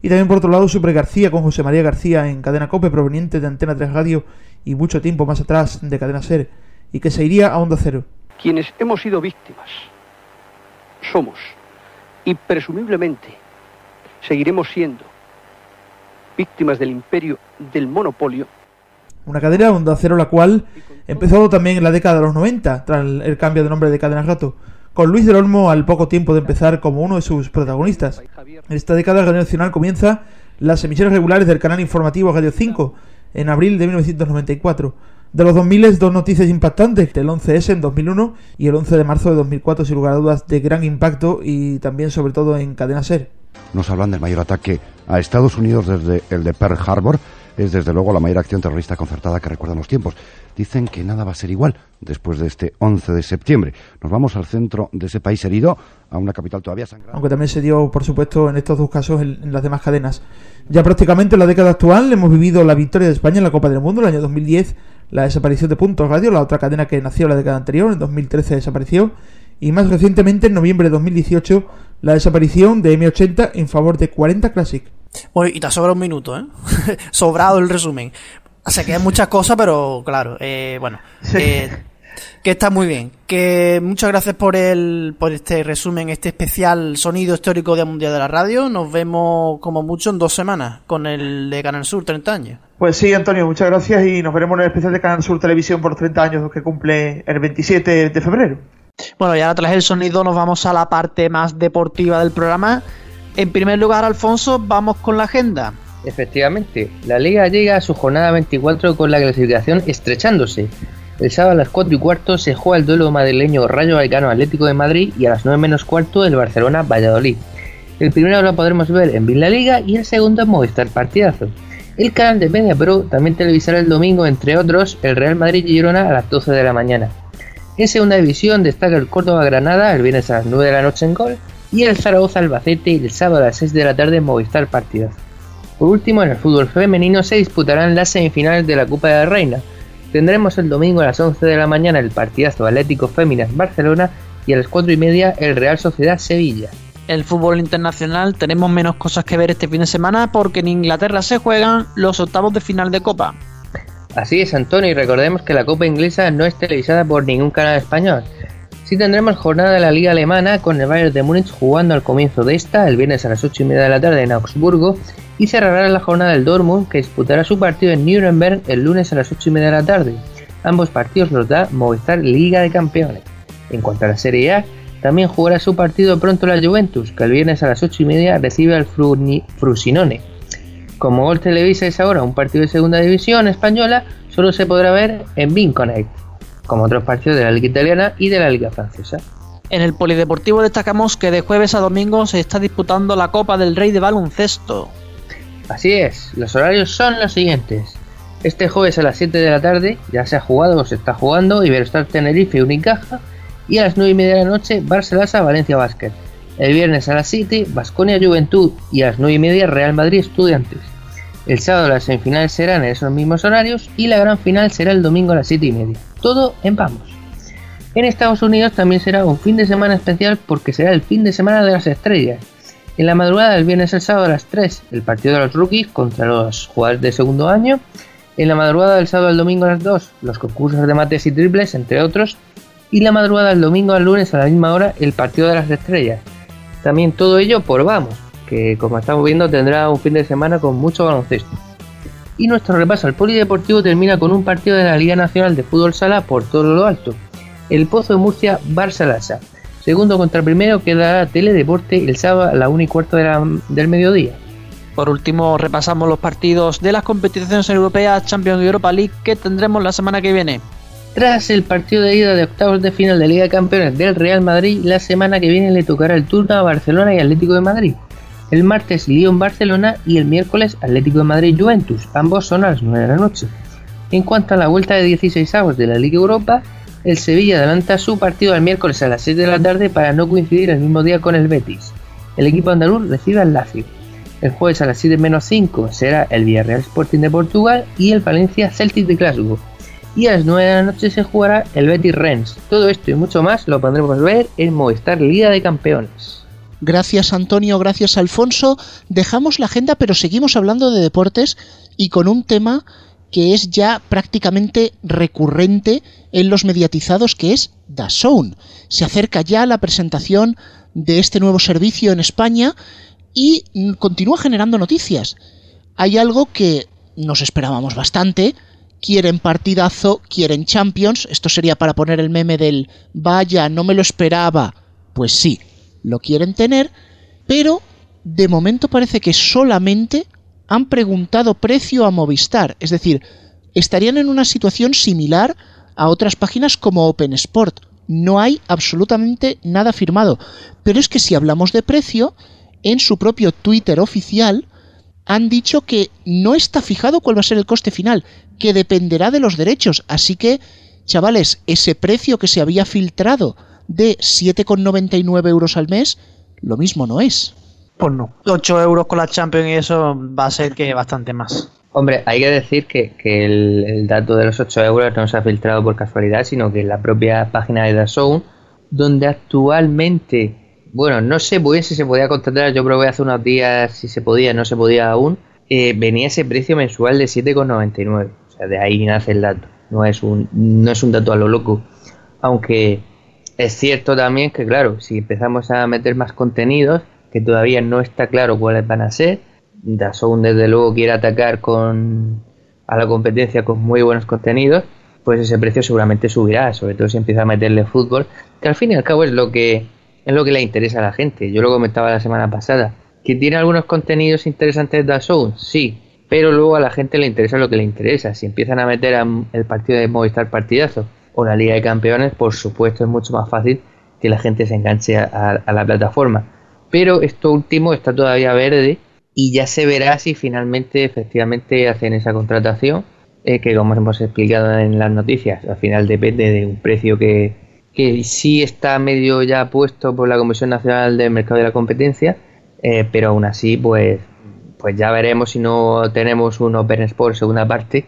Speaker 9: Y también por otro lado Super García con José María García en Cadena Cope proveniente de Antena 3 Radio y mucho tiempo más atrás de Cadena Ser y que se iría a Onda Cero.
Speaker 13: Quienes hemos sido víctimas somos y presumiblemente seguiremos siendo víctimas del imperio del monopolio.
Speaker 9: Una cadena Onda Cero la cual empezó también en la década de los 90 tras el cambio de nombre de Cadena Rato con Luis del Olmo al poco tiempo de empezar como uno de sus protagonistas. En esta década Radio Nacional comienza las emisiones regulares del canal informativo Radio 5 en abril de 1994. De los 2000, dos noticias impactantes, el 11S en 2001 y el 11 de marzo de 2004, sin lugar a dudas, de gran impacto y también sobre todo en cadena SER.
Speaker 14: Nos hablan del mayor ataque a Estados Unidos desde el de Pearl Harbor, es desde luego la mayor acción terrorista concertada que recuerdan los tiempos. Dicen que nada va a ser igual después de este 11 de septiembre. Nos vamos al centro de ese país herido, a una capital todavía sangrada.
Speaker 9: Aunque también se dio, por supuesto, en estos dos casos en, las demás cadenas. Ya prácticamente en la década actual hemos vivido la victoria de España en la Copa del Mundo, el año 2010, la desaparición de Puntos Radio, la otra cadena que nació la década anterior, en 2013 desapareció, y más recientemente, en noviembre de 2018, la desaparición de M80 en favor de 40 Classic.
Speaker 7: Bueno, y te sobra un minuto, ¿eh? Sobrado el resumen. Se quedan muchas cosas, pero claro, eh, bueno. Eh, que está muy bien. Que muchas gracias por el por este resumen, este especial sonido histórico de Mundial de la Radio. Nos vemos como mucho en dos semanas con el de Canal Sur 30 años.
Speaker 9: Pues sí, Antonio, muchas gracias y nos veremos en el especial de Canal Sur Televisión por 30 años que cumple el 27 de febrero.
Speaker 5: Bueno, ya tras el sonido nos vamos a la parte más deportiva del programa en primer lugar, Alfonso, vamos con la agenda.
Speaker 4: Efectivamente, la liga llega a su jornada 24 con la clasificación estrechándose. El sábado a las 4 y cuarto se juega el duelo madrileño Rayo Vallecano Atlético de Madrid y a las 9 menos cuarto el Barcelona Valladolid. El primero lo podremos ver en Villa Liga y el segundo en Movistar Partidazo. El canal de Media Pro también televisará el domingo, entre otros, el Real Madrid Girona a las 12 de la mañana. En segunda división destaca el Córdoba Granada el viernes a las 9 de la noche en gol y el Zaragoza Albacete el sábado a las 6 de la tarde en Movistar Partidas. Por último, en el fútbol femenino se disputarán las semifinales de la Copa de la Reina. Tendremos el domingo a las 11 de la mañana el partidazo Atlético Féminas Barcelona y a las 4 y media el Real Sociedad Sevilla.
Speaker 5: El fútbol internacional tenemos menos cosas que ver este fin de semana porque en Inglaterra se juegan los octavos de final de Copa.
Speaker 4: Así es, Antonio, y recordemos que la Copa Inglesa no es televisada por ningún canal español. Sí tendremos jornada de la Liga Alemana con el Bayern de Múnich jugando al comienzo de esta, el viernes a las 8 y media de la tarde en Augsburgo, y cerrará la jornada del Dortmund que disputará su partido en Nuremberg el lunes a las 8 y media de la tarde. Ambos partidos los da Movistar Liga de Campeones. En cuanto a la Serie A, también jugará su partido pronto la Juventus, que el viernes a las 8 y media recibe al Frusinone. Como Gol Televisa es ahora un partido de segunda división española, solo se podrá ver en Bean Connect como otros partidos de la Liga Italiana y de la Liga Francesa.
Speaker 5: En el Polideportivo destacamos que de jueves a domingo se está disputando la Copa del Rey de Baloncesto.
Speaker 4: Así es, los horarios son los siguientes. Este jueves a las 7 de la tarde ya se ha jugado o se está jugando Iberostar Tenerife Unicaja y a las 9 y media de la noche Barcelona Valencia Basket. El viernes a las 7 Basconia Juventud y a las 9 y media Real Madrid Estudiantes. El sábado las semifinales serán en esos mismos horarios y la gran final será el domingo a las 7 y media. Todo en Pamos. En Estados Unidos también será un fin de semana especial porque será el fin de semana de las estrellas. En la madrugada del viernes al sábado a las 3, el partido de los rookies contra los jugadores de segundo año. En la madrugada del sábado al domingo a las 2, los concursos de mates y triples, entre otros. Y la madrugada del domingo al lunes a la misma hora, el partido de las estrellas. También todo ello por Vamos, que como estamos viendo tendrá un fin de semana con mucho baloncesto. Y nuestro repaso al polideportivo termina con un partido de la Liga Nacional de Fútbol Sala por todo lo alto. El Pozo de Murcia Barça Lasa. Segundo contra primero quedará Teledeporte el sábado a la 1 y cuarto del mediodía.
Speaker 5: Por último, repasamos los partidos de las competiciones europeas Champions y Europa League que tendremos la semana que viene.
Speaker 4: Tras el partido de ida de octavos de final de Liga de Campeones del Real Madrid, la semana que viene le tocará el turno a Barcelona y Atlético de Madrid. El martes Lyon-Barcelona y el miércoles Atlético de Madrid-Juventus, ambos son a las 9 de la noche. En cuanto a la vuelta de 16 avos de la Liga Europa, el Sevilla adelanta su partido al miércoles a las 6 de la tarde para no coincidir el mismo día con el Betis. El equipo andaluz recibe al Lazio. El jueves a las 7 menos 5 será el Villarreal Sporting de Portugal y el Valencia Celtic de Glasgow y a las 9 de la noche se jugará el Betis Rennes. Todo esto y mucho más lo podremos ver en Movistar Liga de Campeones.
Speaker 2: Gracias Antonio, gracias Alfonso. Dejamos la agenda pero seguimos hablando de deportes y con un tema que es ya prácticamente recurrente en los mediatizados que es DAZN. Se acerca ya la presentación de este nuevo servicio en España y continúa generando noticias. Hay algo que nos esperábamos bastante, quieren partidazo, quieren Champions. Esto sería para poner el meme del vaya, no me lo esperaba. Pues sí, lo quieren tener, pero de momento parece que solamente han preguntado precio a Movistar. Es decir, estarían en una situación similar a otras páginas como Open Sport. No hay absolutamente nada firmado. Pero es que si hablamos de precio, en su propio Twitter oficial han dicho que no está fijado cuál va a ser el coste final, que dependerá de los derechos. Así que, chavales, ese precio que se había filtrado de 7,99 euros al mes, lo mismo no es.
Speaker 5: Pues no. 8 euros con la Champions y eso va a ser que bastante más.
Speaker 4: Hombre, hay que decir que, el, dato de los 8 euros no se ha filtrado por casualidad, sino que en la propia página de DAZN, donde actualmente bueno, no sé muy bien si se podía contratar, yo probé hace unos días si se podía, no se podía aún, eh, venía ese precio mensual de 7,99. O sea, de ahí nace el dato. No es un, no es un dato a lo loco. Aunque es cierto también que, claro, si empezamos a meter más contenidos, que todavía no está claro cuáles van a ser, Dazón desde luego quiere atacar con a la competencia con muy buenos contenidos, pues ese precio seguramente subirá, sobre todo si empieza a meterle fútbol, que al fin y al cabo es lo que es lo que le interesa a la gente. Yo lo comentaba la semana pasada. ¿Que tiene algunos contenidos interesantes de Show? Sí, pero luego a la gente le interesa lo que le interesa. Si empiezan a meter el partido de Movistar Partidazo o la Liga de Campeones, por supuesto es mucho más fácil que la gente se enganche a, la plataforma. Pero esto último está todavía verde y ya se verá si finalmente efectivamente hacen esa contratación, eh, que como hemos explicado en las noticias, al final depende de un precio que, que sí está medio ya puesto por la Comisión Nacional del Mercado de la Competencia, eh, pero aún así, pues, pues ya veremos si no tenemos un Open Sport segunda parte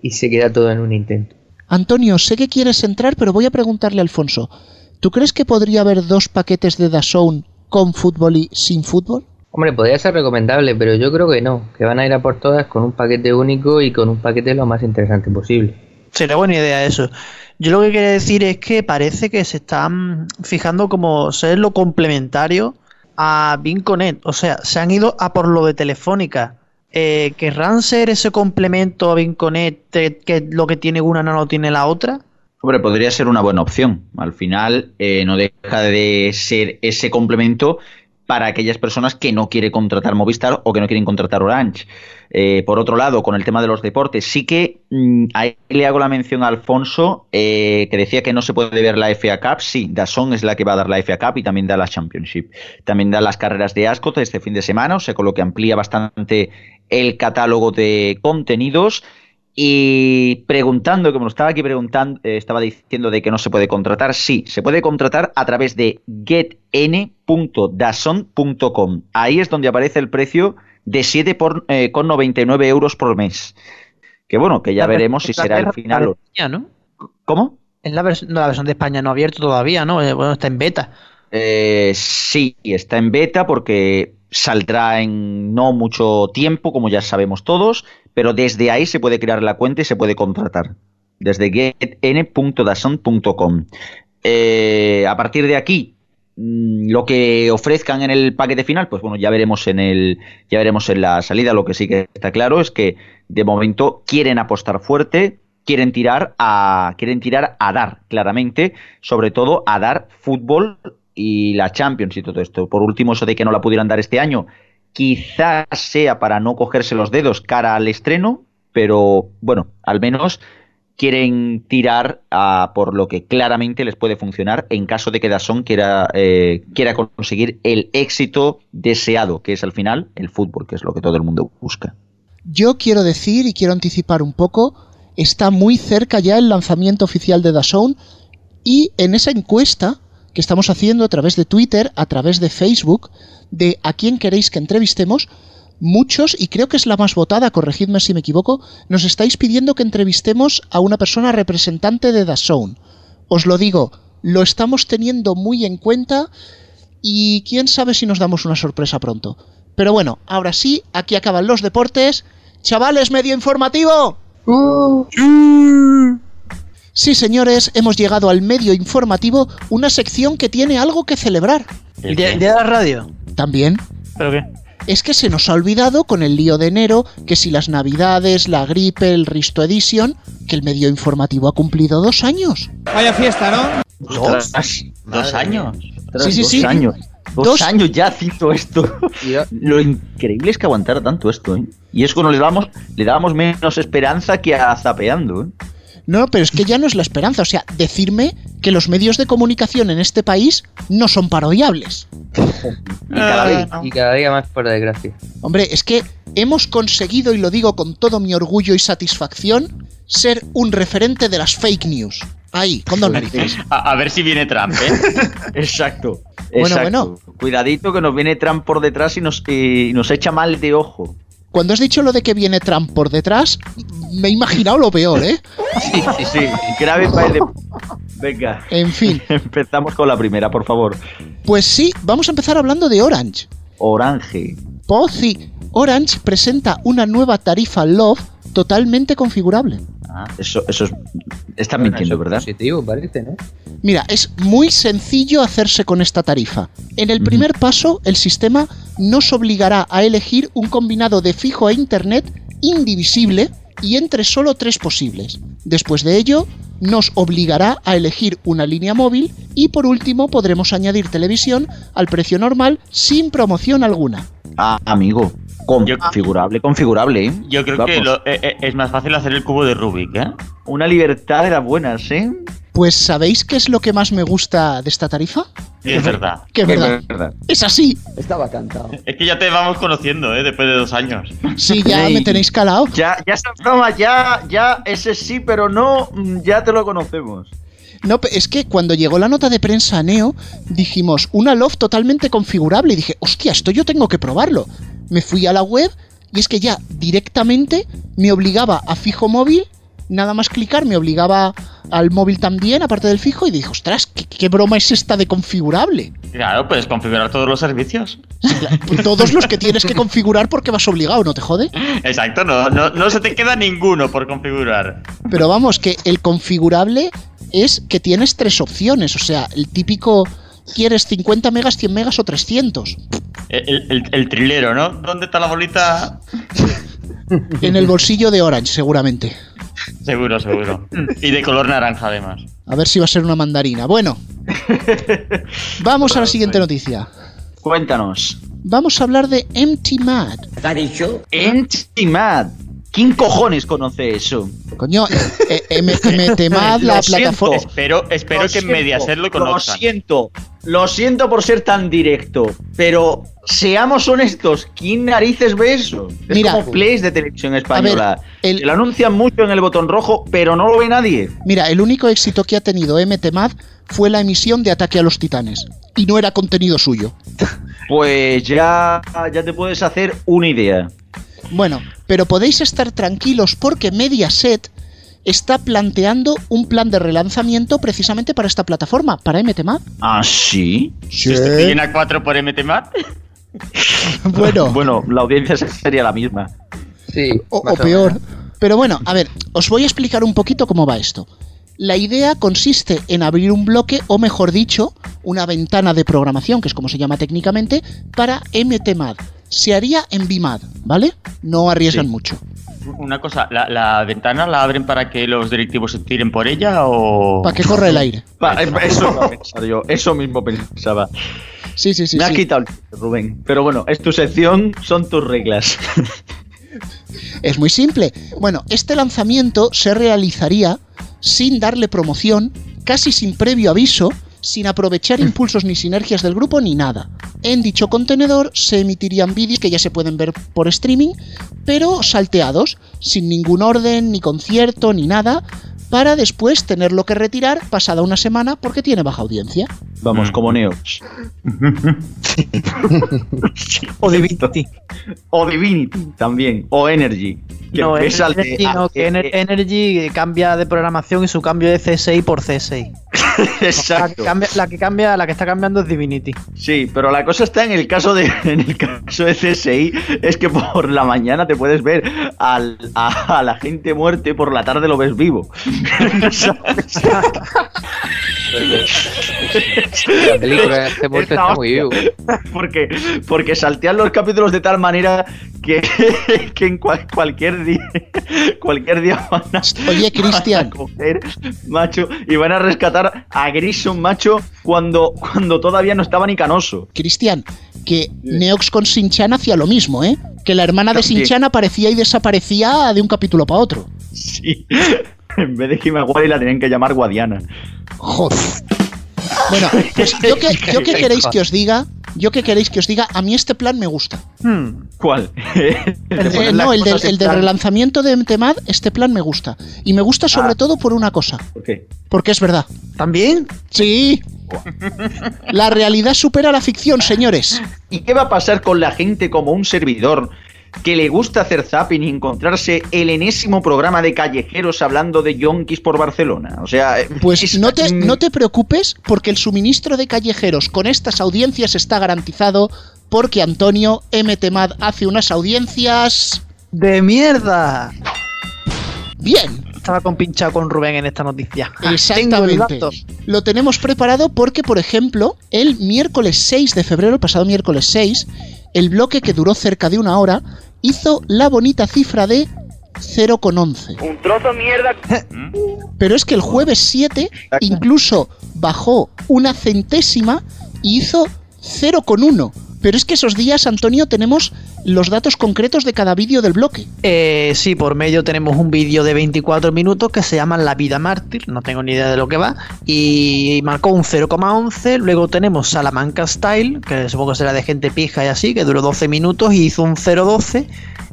Speaker 4: y se queda todo en un intento.
Speaker 2: Antonio, sé que quieres entrar, pero voy a preguntarle a Alfonso. ¿Tú crees que podría haber dos paquetes de DAZN con fútbol y sin fútbol?
Speaker 4: Hombre, podría ser recomendable, pero yo creo que no, que van a ir a por todas con un paquete único y con un paquete lo más interesante posible.
Speaker 5: Sería buena idea eso. Yo lo que quería decir es que parece que se están fijando como ser lo complementario a Vinconet. O sea, se han ido a por lo de Telefónica. Eh, ¿Querrán ser ese complemento a Vinconet que lo que tiene una no lo tiene la otra?
Speaker 3: Hombre, podría ser una buena opción. Al final eh, no deja de ser ese complemento para aquellas personas que no quieren contratar Movistar o que no quieren contratar Orange. Eh, por otro lado, con el tema de los deportes, sí que mm, ahí le hago la mención a Alfonso, eh, que decía que no se puede ver la FA Cup. Sí, Dazón es la que va a dar la FA Cup y también da la Championship. También da las carreras de Ascot este fin de semana, o sea, con lo que amplía bastante el catálogo de contenidos. Y preguntando, como estaba aquí preguntando, eh, estaba diciendo de que no se puede contratar. Sí, se puede contratar a través de getn.dason.com. Ahí es donde aparece el precio de 7,99 eh, euros por mes. Que bueno, que ya veremos si será el final.
Speaker 5: ¿no?
Speaker 3: ¿Cómo?
Speaker 5: Es la, vers- la versión de España no ha abierto todavía, ¿no? Eh, Bueno, está en beta.
Speaker 3: Eh, sí, está en beta porque saldrá en no mucho tiempo, como ya sabemos todos, pero desde ahí se puede crear la cuenta y se puede contratar. Desde getn.dason.com. Eh, a partir de aquí, mm, lo que ofrezcan en el paquete final, pues bueno, ya veremos en el, ya veremos en la salida. Lo que sí que está claro es que de momento quieren apostar fuerte, quieren tirar a, quieren tirar a dar, claramente, sobre todo a dar fútbol y la Champions y todo esto. Por último, eso de que no la pudieran dar este año, quizás sea para no cogerse los dedos cara al estreno, pero bueno, al menos quieren tirar a por lo que claramente les puede funcionar en caso de que Dazón quiera, eh, quiera conseguir el éxito deseado, que es al final el fútbol, que es lo que todo el mundo busca.
Speaker 2: Yo quiero decir y quiero anticipar un poco, está muy cerca ya el lanzamiento oficial de DAZN y en esa encuesta que estamos haciendo a través de Twitter, a través de Facebook, de a quién queréis que entrevistemos, muchos, y creo que es la más votada, corregidme si me equivoco, nos estáis pidiendo que entrevistemos a una persona representante de DAZN. Os lo digo, lo estamos teniendo muy en cuenta y quién sabe si nos damos una sorpresa pronto. Pero bueno, ahora sí, aquí acaban los deportes. Chavales, medio informativo. Sí, señores, hemos llegado al medio informativo, una sección que tiene algo que celebrar.
Speaker 5: ¿El día, el día de la radio?
Speaker 2: También.
Speaker 5: ¿Pero qué?
Speaker 2: Es que se nos ha olvidado con el lío de enero que si las navidades, la gripe, el Risto Edition, que el medio informativo ha cumplido dos años.
Speaker 15: Vaya fiesta, ¿no?
Speaker 3: ¿Dos? ¿Dos años?
Speaker 2: Sí, sí,
Speaker 3: dos
Speaker 2: sí.
Speaker 3: años. Dos,
Speaker 2: Dos-
Speaker 3: años ya haciendo esto. Lo increíble es que aguantara tanto esto, ¿eh? Y es cuando le dábamos, le dábamos menos esperanza que a Zapeando, ¿eh?
Speaker 2: No, pero es que ya no es la esperanza. O sea, decirme que los medios de comunicación en este país no son parodiables.
Speaker 3: Y cada vez.
Speaker 4: Y cada día más, por desgracia.
Speaker 2: Hombre, es que hemos conseguido, y lo digo con todo mi orgullo y satisfacción, ser un referente de las fake news. Ahí, con dos narices.
Speaker 8: A, a ver si viene Trump, ¿eh?
Speaker 3: Exacto.
Speaker 2: Bueno,
Speaker 3: exacto.
Speaker 2: bueno.
Speaker 3: Cuidadito que nos viene Trump por detrás y nos, y nos echa mal de ojo.
Speaker 2: Cuando has dicho lo de que viene Trump por detrás, me he imaginado lo peor, ¿eh?
Speaker 3: Sí, sí, sí. Grave para el de... Venga.
Speaker 2: En fin.
Speaker 3: Empezamos con la primera, por favor.
Speaker 2: Pues sí, vamos a empezar hablando de Orange.
Speaker 3: Orange.
Speaker 2: Pozzi, Orange presenta una nueva tarifa Love totalmente configurable.
Speaker 3: Ah, eso, eso es... Están mintiendo, ¿verdad?
Speaker 4: Positivo, parece, ¿no?
Speaker 2: Mira, es muy sencillo hacerse con esta tarifa. En el primer paso, el sistema nos obligará a elegir un combinado de fijo e internet indivisible y entre solo tres posibles. Después de ello, nos obligará a elegir una línea móvil y por último podremos añadir televisión al precio normal sin promoción alguna.
Speaker 3: Ah, amigo. Configurable, configurable, ¿eh?
Speaker 8: Yo creo que lo- eh, eh, es más fácil hacer el cubo de Rubik, ¿eh?
Speaker 3: Una libertad de las buenas, ¿eh?
Speaker 2: Pues ¿sabéis qué es lo que más me gusta de esta tarifa?
Speaker 8: Sí, es verdad.
Speaker 2: Que es verdad. Es así.
Speaker 15: Estaba cantado.
Speaker 8: Es que ya te vamos conociendo, ¿eh? Después de dos años.
Speaker 2: Sí, ya me tenéis calado.
Speaker 3: Ya, ya está broma, ya, ya, ese sí, pero no, mm, ya te lo conocemos.
Speaker 2: No, es que cuando llegó la nota de prensa a Neo, dijimos una Love totalmente configurable. Y dije, hostia, esto yo tengo que probarlo. Me fui a la web y es que ya directamente me obligaba a fijo móvil. Nada más clicar, me obligaba al móvil también, aparte del fijo, y dije, ostras, ¿qué, qué broma es esta de configurable?
Speaker 8: Claro, puedes configurar todos los servicios.
Speaker 2: Todos los que tienes que configurar porque vas obligado, ¿no te jode?
Speaker 8: Exacto, no, no, no se te queda ninguno por configurar.
Speaker 2: Pero vamos, que el configurable es que tienes tres opciones. O sea, el típico, ¿quieres 50 megas, 100 megas o 300?
Speaker 8: El, el- el trilero, ¿no? ¿Dónde está la bolita?
Speaker 2: En el bolsillo de Orange, seguramente.
Speaker 8: Seguro, seguro. Y de color naranja, además.
Speaker 2: A ver si va a ser una mandarina. Bueno, vamos a la siguiente noticia.
Speaker 3: Cuéntanos.
Speaker 2: Vamos a hablar de Empty Mad.
Speaker 3: ¿Te ha dicho? Empty Mad. ¿Quién cojones conoce eso?
Speaker 2: Coño, eh, eh, MT Mad, la
Speaker 3: Lo
Speaker 2: plataforma.
Speaker 8: Espero, espero
Speaker 3: Lo
Speaker 8: que
Speaker 3: siento,
Speaker 8: Mediaset lo
Speaker 3: Lo
Speaker 8: conozcan.
Speaker 3: siento, lo siento por ser tan directo, pero seamos honestos, ¿quién narices ve eso? Es
Speaker 2: Mira.
Speaker 3: como plays de televisión española.
Speaker 2: el-
Speaker 3: Se lo anuncian mucho en el botón rojo, pero no lo ve nadie.
Speaker 2: Mira, el único éxito que ha tenido MT Mad fue la emisión de Ataque a los Titanes. Y no era contenido suyo.
Speaker 3: Pues ya, ya te puedes hacer una idea.
Speaker 2: Bueno, pero podéis estar tranquilos porque Mediaset está planteando un plan de relanzamiento precisamente para esta plataforma, para MTMAD.
Speaker 3: ¿Ah, sí?
Speaker 8: ¿Sustituyen a 4 por MTMAT?
Speaker 2: Bueno.
Speaker 3: bueno, la audiencia sería la misma.
Speaker 4: Sí.
Speaker 2: O, o peor. Pero bueno, a ver, os voy a explicar un poquito cómo va esto. La idea consiste en abrir un bloque, o mejor dicho, una ventana de programación, que es como se llama técnicamente, para MTMAD. Se haría en BIMAD, ¿vale? No arriesgan
Speaker 8: Sí.
Speaker 2: mucho.
Speaker 8: Una cosa, ¿la, la ventana la abren para que los directivos se tiren por ella o...?
Speaker 2: Para que corra el aire.
Speaker 3: Pa- eso a pensar yo, eso mismo pensaba.
Speaker 2: Sí, sí, sí.
Speaker 3: Me has quitado el Rubén. Pero bueno, es tu sección, son tus reglas.
Speaker 2: Es muy simple. Bueno, este lanzamiento se realizaría sin darle promoción, casi sin previo aviso, sin aprovechar impulsos ni sinergias del grupo ni nada. En dicho contenedor se emitirían vídeos que ya se pueden ver por streaming, pero salteados, sin ningún orden, ni concierto, ni nada, para después tenerlo que retirar pasada una semana porque tiene baja audiencia.
Speaker 3: Vamos, como Neox.
Speaker 5: O Divinity.
Speaker 3: O Divinity también. O Energy. Que
Speaker 5: No,
Speaker 3: de-
Speaker 5: Energy, no, que Ener- Energy cambia de programación y su cambio de CSI por CSI. La que, cambia, la que cambia, la que está cambiando es Divinity.
Speaker 3: Sí, pero la cosa está en el caso de en el caso de CSI es que por la mañana te puedes ver al, a, a la gente muerte, por la tarde lo ves vivo.
Speaker 4: La película de este muerto está muy vivo.
Speaker 3: Porque, porque saltean los capítulos de tal manera que, que en cual- cualquier día cualquier día van a,
Speaker 2: Oye, Cristian.
Speaker 3: van a coger, macho, y van a rescatar a Grison, macho, cuando, cuando todavía no estaba ni canoso.
Speaker 2: Cristian, que Neox con Sinchan hacía lo mismo, ¿eh? Que la hermana de. Sinchan aparecía y desaparecía de un capítulo para otro.
Speaker 3: Sí. En vez de Himawari la tenían que llamar Guadiana.
Speaker 2: Joder. Bueno, pues yo que, yo que queréis que os diga, yo que queréis que os diga, a mí este plan me gusta.
Speaker 3: ¿Cuál?
Speaker 2: Eh, no, el, del- el de relanzamiento de MTMAD, este plan me gusta. Y me gusta sobre todo por una cosa.
Speaker 3: ¿Por qué?
Speaker 2: Porque es verdad.
Speaker 5: ¿También?
Speaker 2: Sí. La realidad supera la ficción, señores.
Speaker 3: ¿Y qué va a pasar con la gente como un servidor que le gusta hacer zapping y encontrarse el enésimo programa de callejeros hablando de yonkis por Barcelona? O sea, eh,
Speaker 2: Pues no te, no te preocupes porque el suministro de callejeros con estas audiencias está garantizado porque Antonio MTMAD hace unas audiencias...
Speaker 5: ¡De mierda!
Speaker 2: Bien.
Speaker 5: Estaba compinchado con Rubén en esta noticia.
Speaker 2: Exactamente. Lo tenemos preparado porque, por ejemplo, el miércoles 6 de febrero, el pasado miércoles 6, el bloque que duró cerca de una hora hizo la bonita cifra de 0,11.
Speaker 16: Un trozo mierda.
Speaker 2: Pero es que el jueves 7 incluso bajó una centésima y hizo 0,1. Pero es que esos días, Antonio, tenemos los datos concretos de cada vídeo del bloque.
Speaker 5: Eh, sí, por medio tenemos un vídeo de 24 minutos que se llama La vida mártir, no tengo ni idea de lo que va, y marcó un 0,11. Luego tenemos Salamanca Style, que supongo será de gente pija y así, que duró 12 minutos y hizo un 0,12.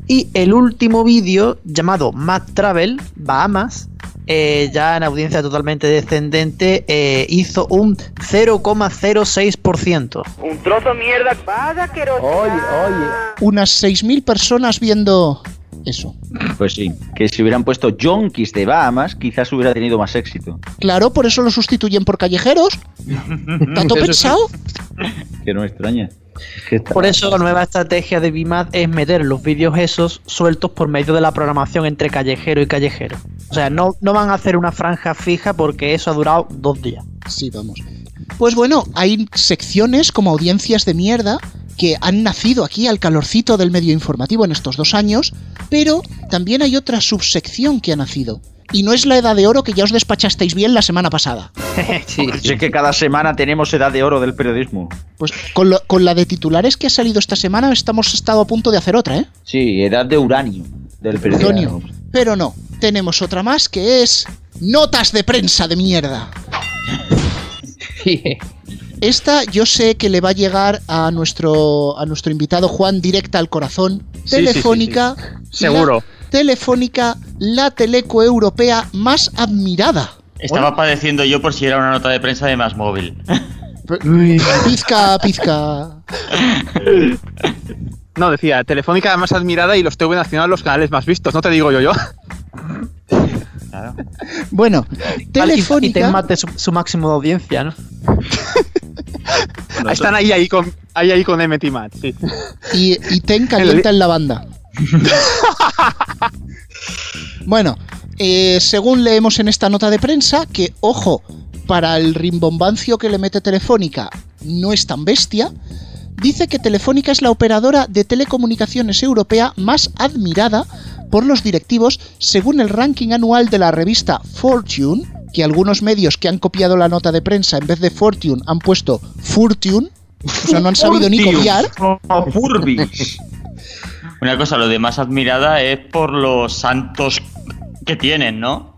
Speaker 5: Y el último vídeo, llamado Mad Travel, Bahamas, eh, ya en audiencia totalmente descendente, eh, hizo un 0,06%.
Speaker 16: Un trozo mierda. Vaya asqueroso. Oye, oye.
Speaker 2: Unas 6.000 personas viendo eso.
Speaker 3: Pues sí, que si hubieran puesto yonkis de Bahamas, quizás hubiera tenido más éxito.
Speaker 2: Claro, por eso lo sustituyen por callejeros. ¿Tanto pensado?
Speaker 3: Que no me extraña.
Speaker 5: Por eso la nueva estrategia de BIMAD es meter los vídeos esos sueltos por medio de la programación entre callejero y callejero. O sea, no, no van a hacer una franja fija porque eso ha durado dos días.
Speaker 2: Sí, vamos. Pues bueno, hay secciones como audiencias de mierda que han nacido aquí al calorcito del medio informativo en estos dos años, pero también hay otra subsección que ha nacido. Y no es la edad de oro que ya os despachasteis bien la semana pasada.
Speaker 3: sí, es que cada semana tenemos edad de oro del periodismo.
Speaker 2: Pues con, lo- con la de titulares que ha salido esta semana estamos estado a punto de hacer otra, ¿eh?
Speaker 3: Sí, edad de uranio del periodismo.
Speaker 2: Pero no, tenemos otra más que es notas de prensa de mierda. Esta yo sé que le va a llegar a nuestro, a nuestro invitado Juan directa al corazón.
Speaker 6: sí,
Speaker 2: Telefónica.
Speaker 6: sí, sí. Seguro.
Speaker 2: Telefónica, la teleco europea más admirada.
Speaker 8: Estaba padeciendo yo por si era una nota de prensa de más móvil.
Speaker 2: Pizca, pizca.
Speaker 6: No, decía, Telefónica la más admirada y los TV Nacional los canales más vistos, no te digo yo yo.
Speaker 2: Bueno,
Speaker 5: Vale, y- Y
Speaker 2: Telefónica.
Speaker 5: ten mate su, su máximo de audiencia, ¿no?
Speaker 6: Están ahí, ahí con, ahí, ahí con MT Matt, sí.
Speaker 2: y, y Ten calienta en la banda. bueno, eh, según leemos en esta nota de prensa, que ojo, para el rimbombancio que le mete Telefónica no es tan bestia, dice que Telefónica es la operadora de telecomunicaciones europea más admirada por los directivos según el ranking anual de la revista Fortune, que algunos medios que han copiado la nota de prensa en vez de Fortune han puesto Fortune, o sea, no han sabido ni copiar.
Speaker 8: Una cosa, lo de más admirada es por los santos que tienen, ¿no?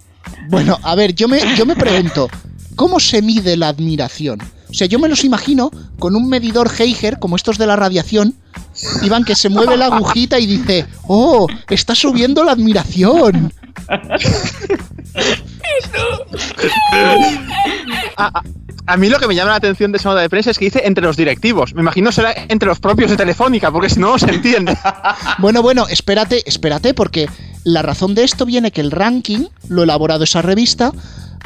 Speaker 2: Bueno, a ver, yo me, yo me pregunto, ¿cómo se mide la admiración? O sea, yo me los imagino con un medidor Geiger, como estos de la radiación, Iván, que se mueve la agujita y dice, oh, está subiendo la admiración.
Speaker 6: A, a- a mí lo que me llama la atención de esa nota de prensa es que dice entre los directivos. Me imagino será entre los propios de Telefónica, porque si no, no se entiende.
Speaker 2: Bueno, bueno, espérate, espérate, porque la razón de esto viene que el ranking, lo elaborado esa revista,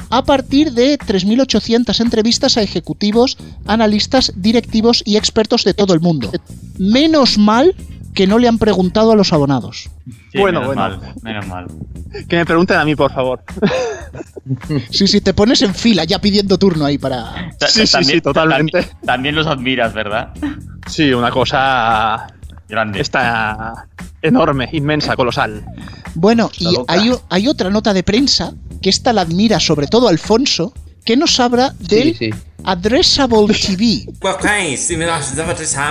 Speaker 2: a partir de 3.800 entrevistas a ejecutivos, analistas, directivos y expertos de todo el mundo. Menos mal que no le han preguntado a los abonados.
Speaker 8: Sí,
Speaker 6: Bueno,
Speaker 8: menos
Speaker 6: bueno.
Speaker 8: mal, menos mal.
Speaker 6: Que me pregunten a mí, por favor.
Speaker 2: Sí, sí, te pones en fila ya pidiendo turno ahí para...
Speaker 6: Sí, sí, sí, totalmente.
Speaker 8: También, también los admiras, ¿verdad?
Speaker 6: Sí, una cosa
Speaker 8: Grande.
Speaker 6: está enorme, inmensa, colosal.
Speaker 2: Bueno,
Speaker 6: Está
Speaker 2: y hay, hay otra nota de prensa, que esta la admira sobre todo Alfonso, que nos habla del
Speaker 4: sí.
Speaker 2: Addressable TV.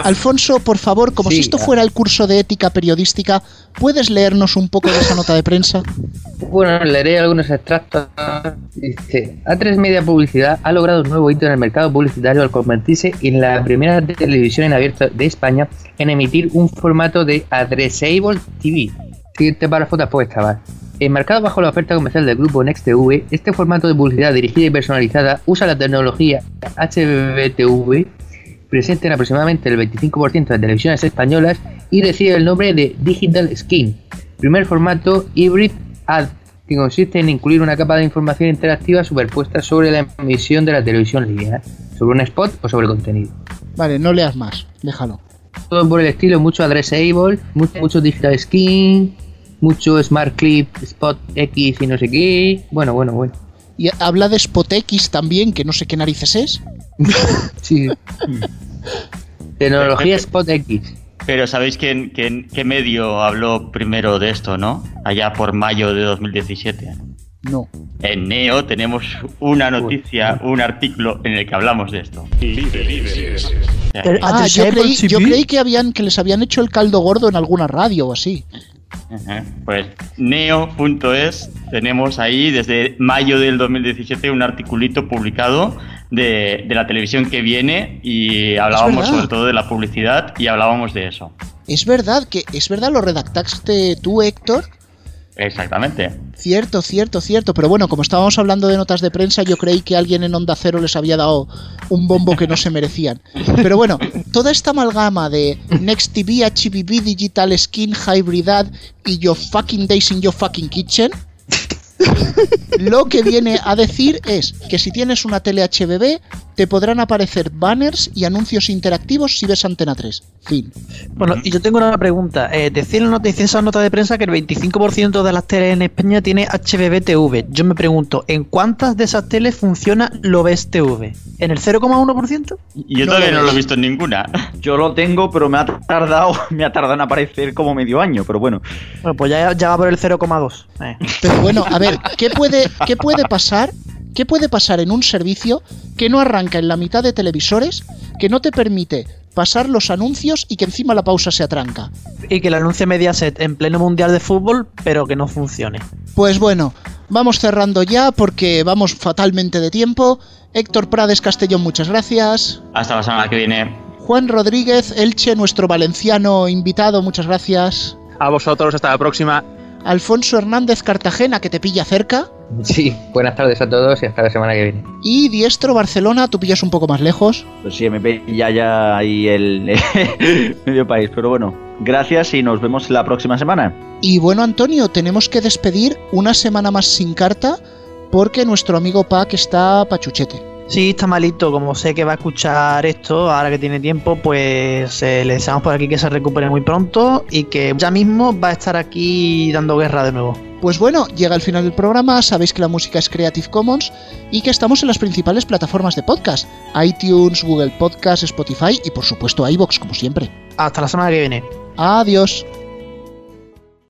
Speaker 2: Alfonso, por favor, como
Speaker 4: Sí,
Speaker 2: si esto fuera el curso de ética periodística, ¿puedes leernos un poco de esa nota de prensa?
Speaker 4: Bueno, leeré algunos extractos. Dice, A3 Media Publicidad ha logrado un nuevo hito en el mercado publicitario al convertirse en la primera televisión en abierto de España en emitir un formato de Addressable TV. Siguiente párrafo después estaba. Enmarcado bajo la oferta comercial del grupo NextTV, este formato de publicidad dirigida y personalizada usa la tecnología HBTV presente en aproximadamente el 25% de televisiones españolas y recibe el nombre de Digital Skin, primer formato hybrid ad que consiste en incluir una capa de información interactiva superpuesta sobre la emisión de la televisión lineal, sobre un spot o sobre contenido.
Speaker 2: Vale, no leas más, déjalo.
Speaker 4: Todo por el estilo, mucho addressable, mucho, mucho digital skin, mucho smart clip, spot X y no sé qué. Bueno, bueno, bueno.
Speaker 2: Y habla de Spotex también, que no sé qué narices es.
Speaker 4: Sí. Tecnología Spot X.
Speaker 8: Pero ¿sabéis quién, quién- qué medio habló primero de esto, no? Allá por mayo de 2017.
Speaker 2: No.
Speaker 8: En Neo tenemos una noticia, un artículo en el que hablamos de esto.
Speaker 2: Ah, yo creí, yo creí que, habían, que les habían hecho el caldo gordo en alguna radio o así.
Speaker 8: Ajá. Pues neo.es tenemos ahí desde mayo del 2017 un articulito publicado de, de la televisión que viene y hablábamos sobre todo de la publicidad y hablábamos de eso.
Speaker 2: Es verdad que, es verdad, lo redactaste tú, Héctor.
Speaker 8: Exactamente.
Speaker 2: Cierto, cierto, cierto. Pero bueno, como estábamos hablando de notas de prensa, yo creí que alguien en Onda Cero les había dado un bombo que no se merecían. Pero bueno, toda esta amalgama de Next TV, HBB, Digital Skin, Hybridad y Your Fucking Days in Your Fucking Kitchen, lo que viene a decir es que si tienes una tele HBB, te podrán aparecer banners y anuncios interactivos si ves Antena 3. Fin.
Speaker 5: Bueno, y yo tengo una pregunta. Eh, decía en la noticia, esa nota de prensa que el 25% de las teles en España tiene HBB-TV. Yo me pregunto, ¿en cuántas de esas teles funciona Lobes TV? ¿En el 0,1%?
Speaker 8: Y yo todavía no lo he visto en ninguna.
Speaker 3: Yo lo tengo, pero me ha tardado, me ha tardado en aparecer como medio año, pero bueno.
Speaker 5: Bueno, pues ya, ya va por el 0,2. Eh.
Speaker 2: Pero bueno, a ver, ¿qué puede, ¿qué puede pasar? ¿Qué puede pasar en un servicio que no arranca en la mitad de televisores, que no te permite pasar los anuncios y que encima la pausa se atranca?
Speaker 5: Y que el anuncie Mediaset en pleno mundial de fútbol, pero que no funcione.
Speaker 2: Pues bueno, vamos cerrando ya porque vamos fatalmente de tiempo. Héctor Prades Castellón, muchas gracias.
Speaker 8: Hasta la semana que viene.
Speaker 2: Juan Rodríguez Elche, nuestro valenciano invitado, muchas gracias.
Speaker 6: A vosotros, hasta la próxima.
Speaker 2: Alfonso Hernández Cartagena, que te pilla cerca.
Speaker 4: Sí, buenas tardes a todos y hasta la semana que viene.
Speaker 2: Y Diestro Barcelona, tú pillas un poco más lejos.
Speaker 3: Pues sí, me pilla ya ahí el medio país, pero bueno, Gracias y nos vemos la próxima semana.
Speaker 2: Y bueno, Antonio, tenemos que despedir una semana más sin carta porque nuestro amigo Pac está pachuchete.
Speaker 5: Sí, está malito, como sé que va a escuchar esto, ahora que tiene tiempo, pues eh, le deseamos por aquí que se recupere muy pronto y que ya mismo va a estar aquí dando guerra de nuevo.
Speaker 2: Pues bueno, llega el final del programa, sabéis que la música es Creative Commons y que estamos en las principales plataformas de podcast, iTunes, Google Podcast, Spotify y por supuesto iBox como siempre.
Speaker 5: Hasta la semana que viene.
Speaker 2: Adiós.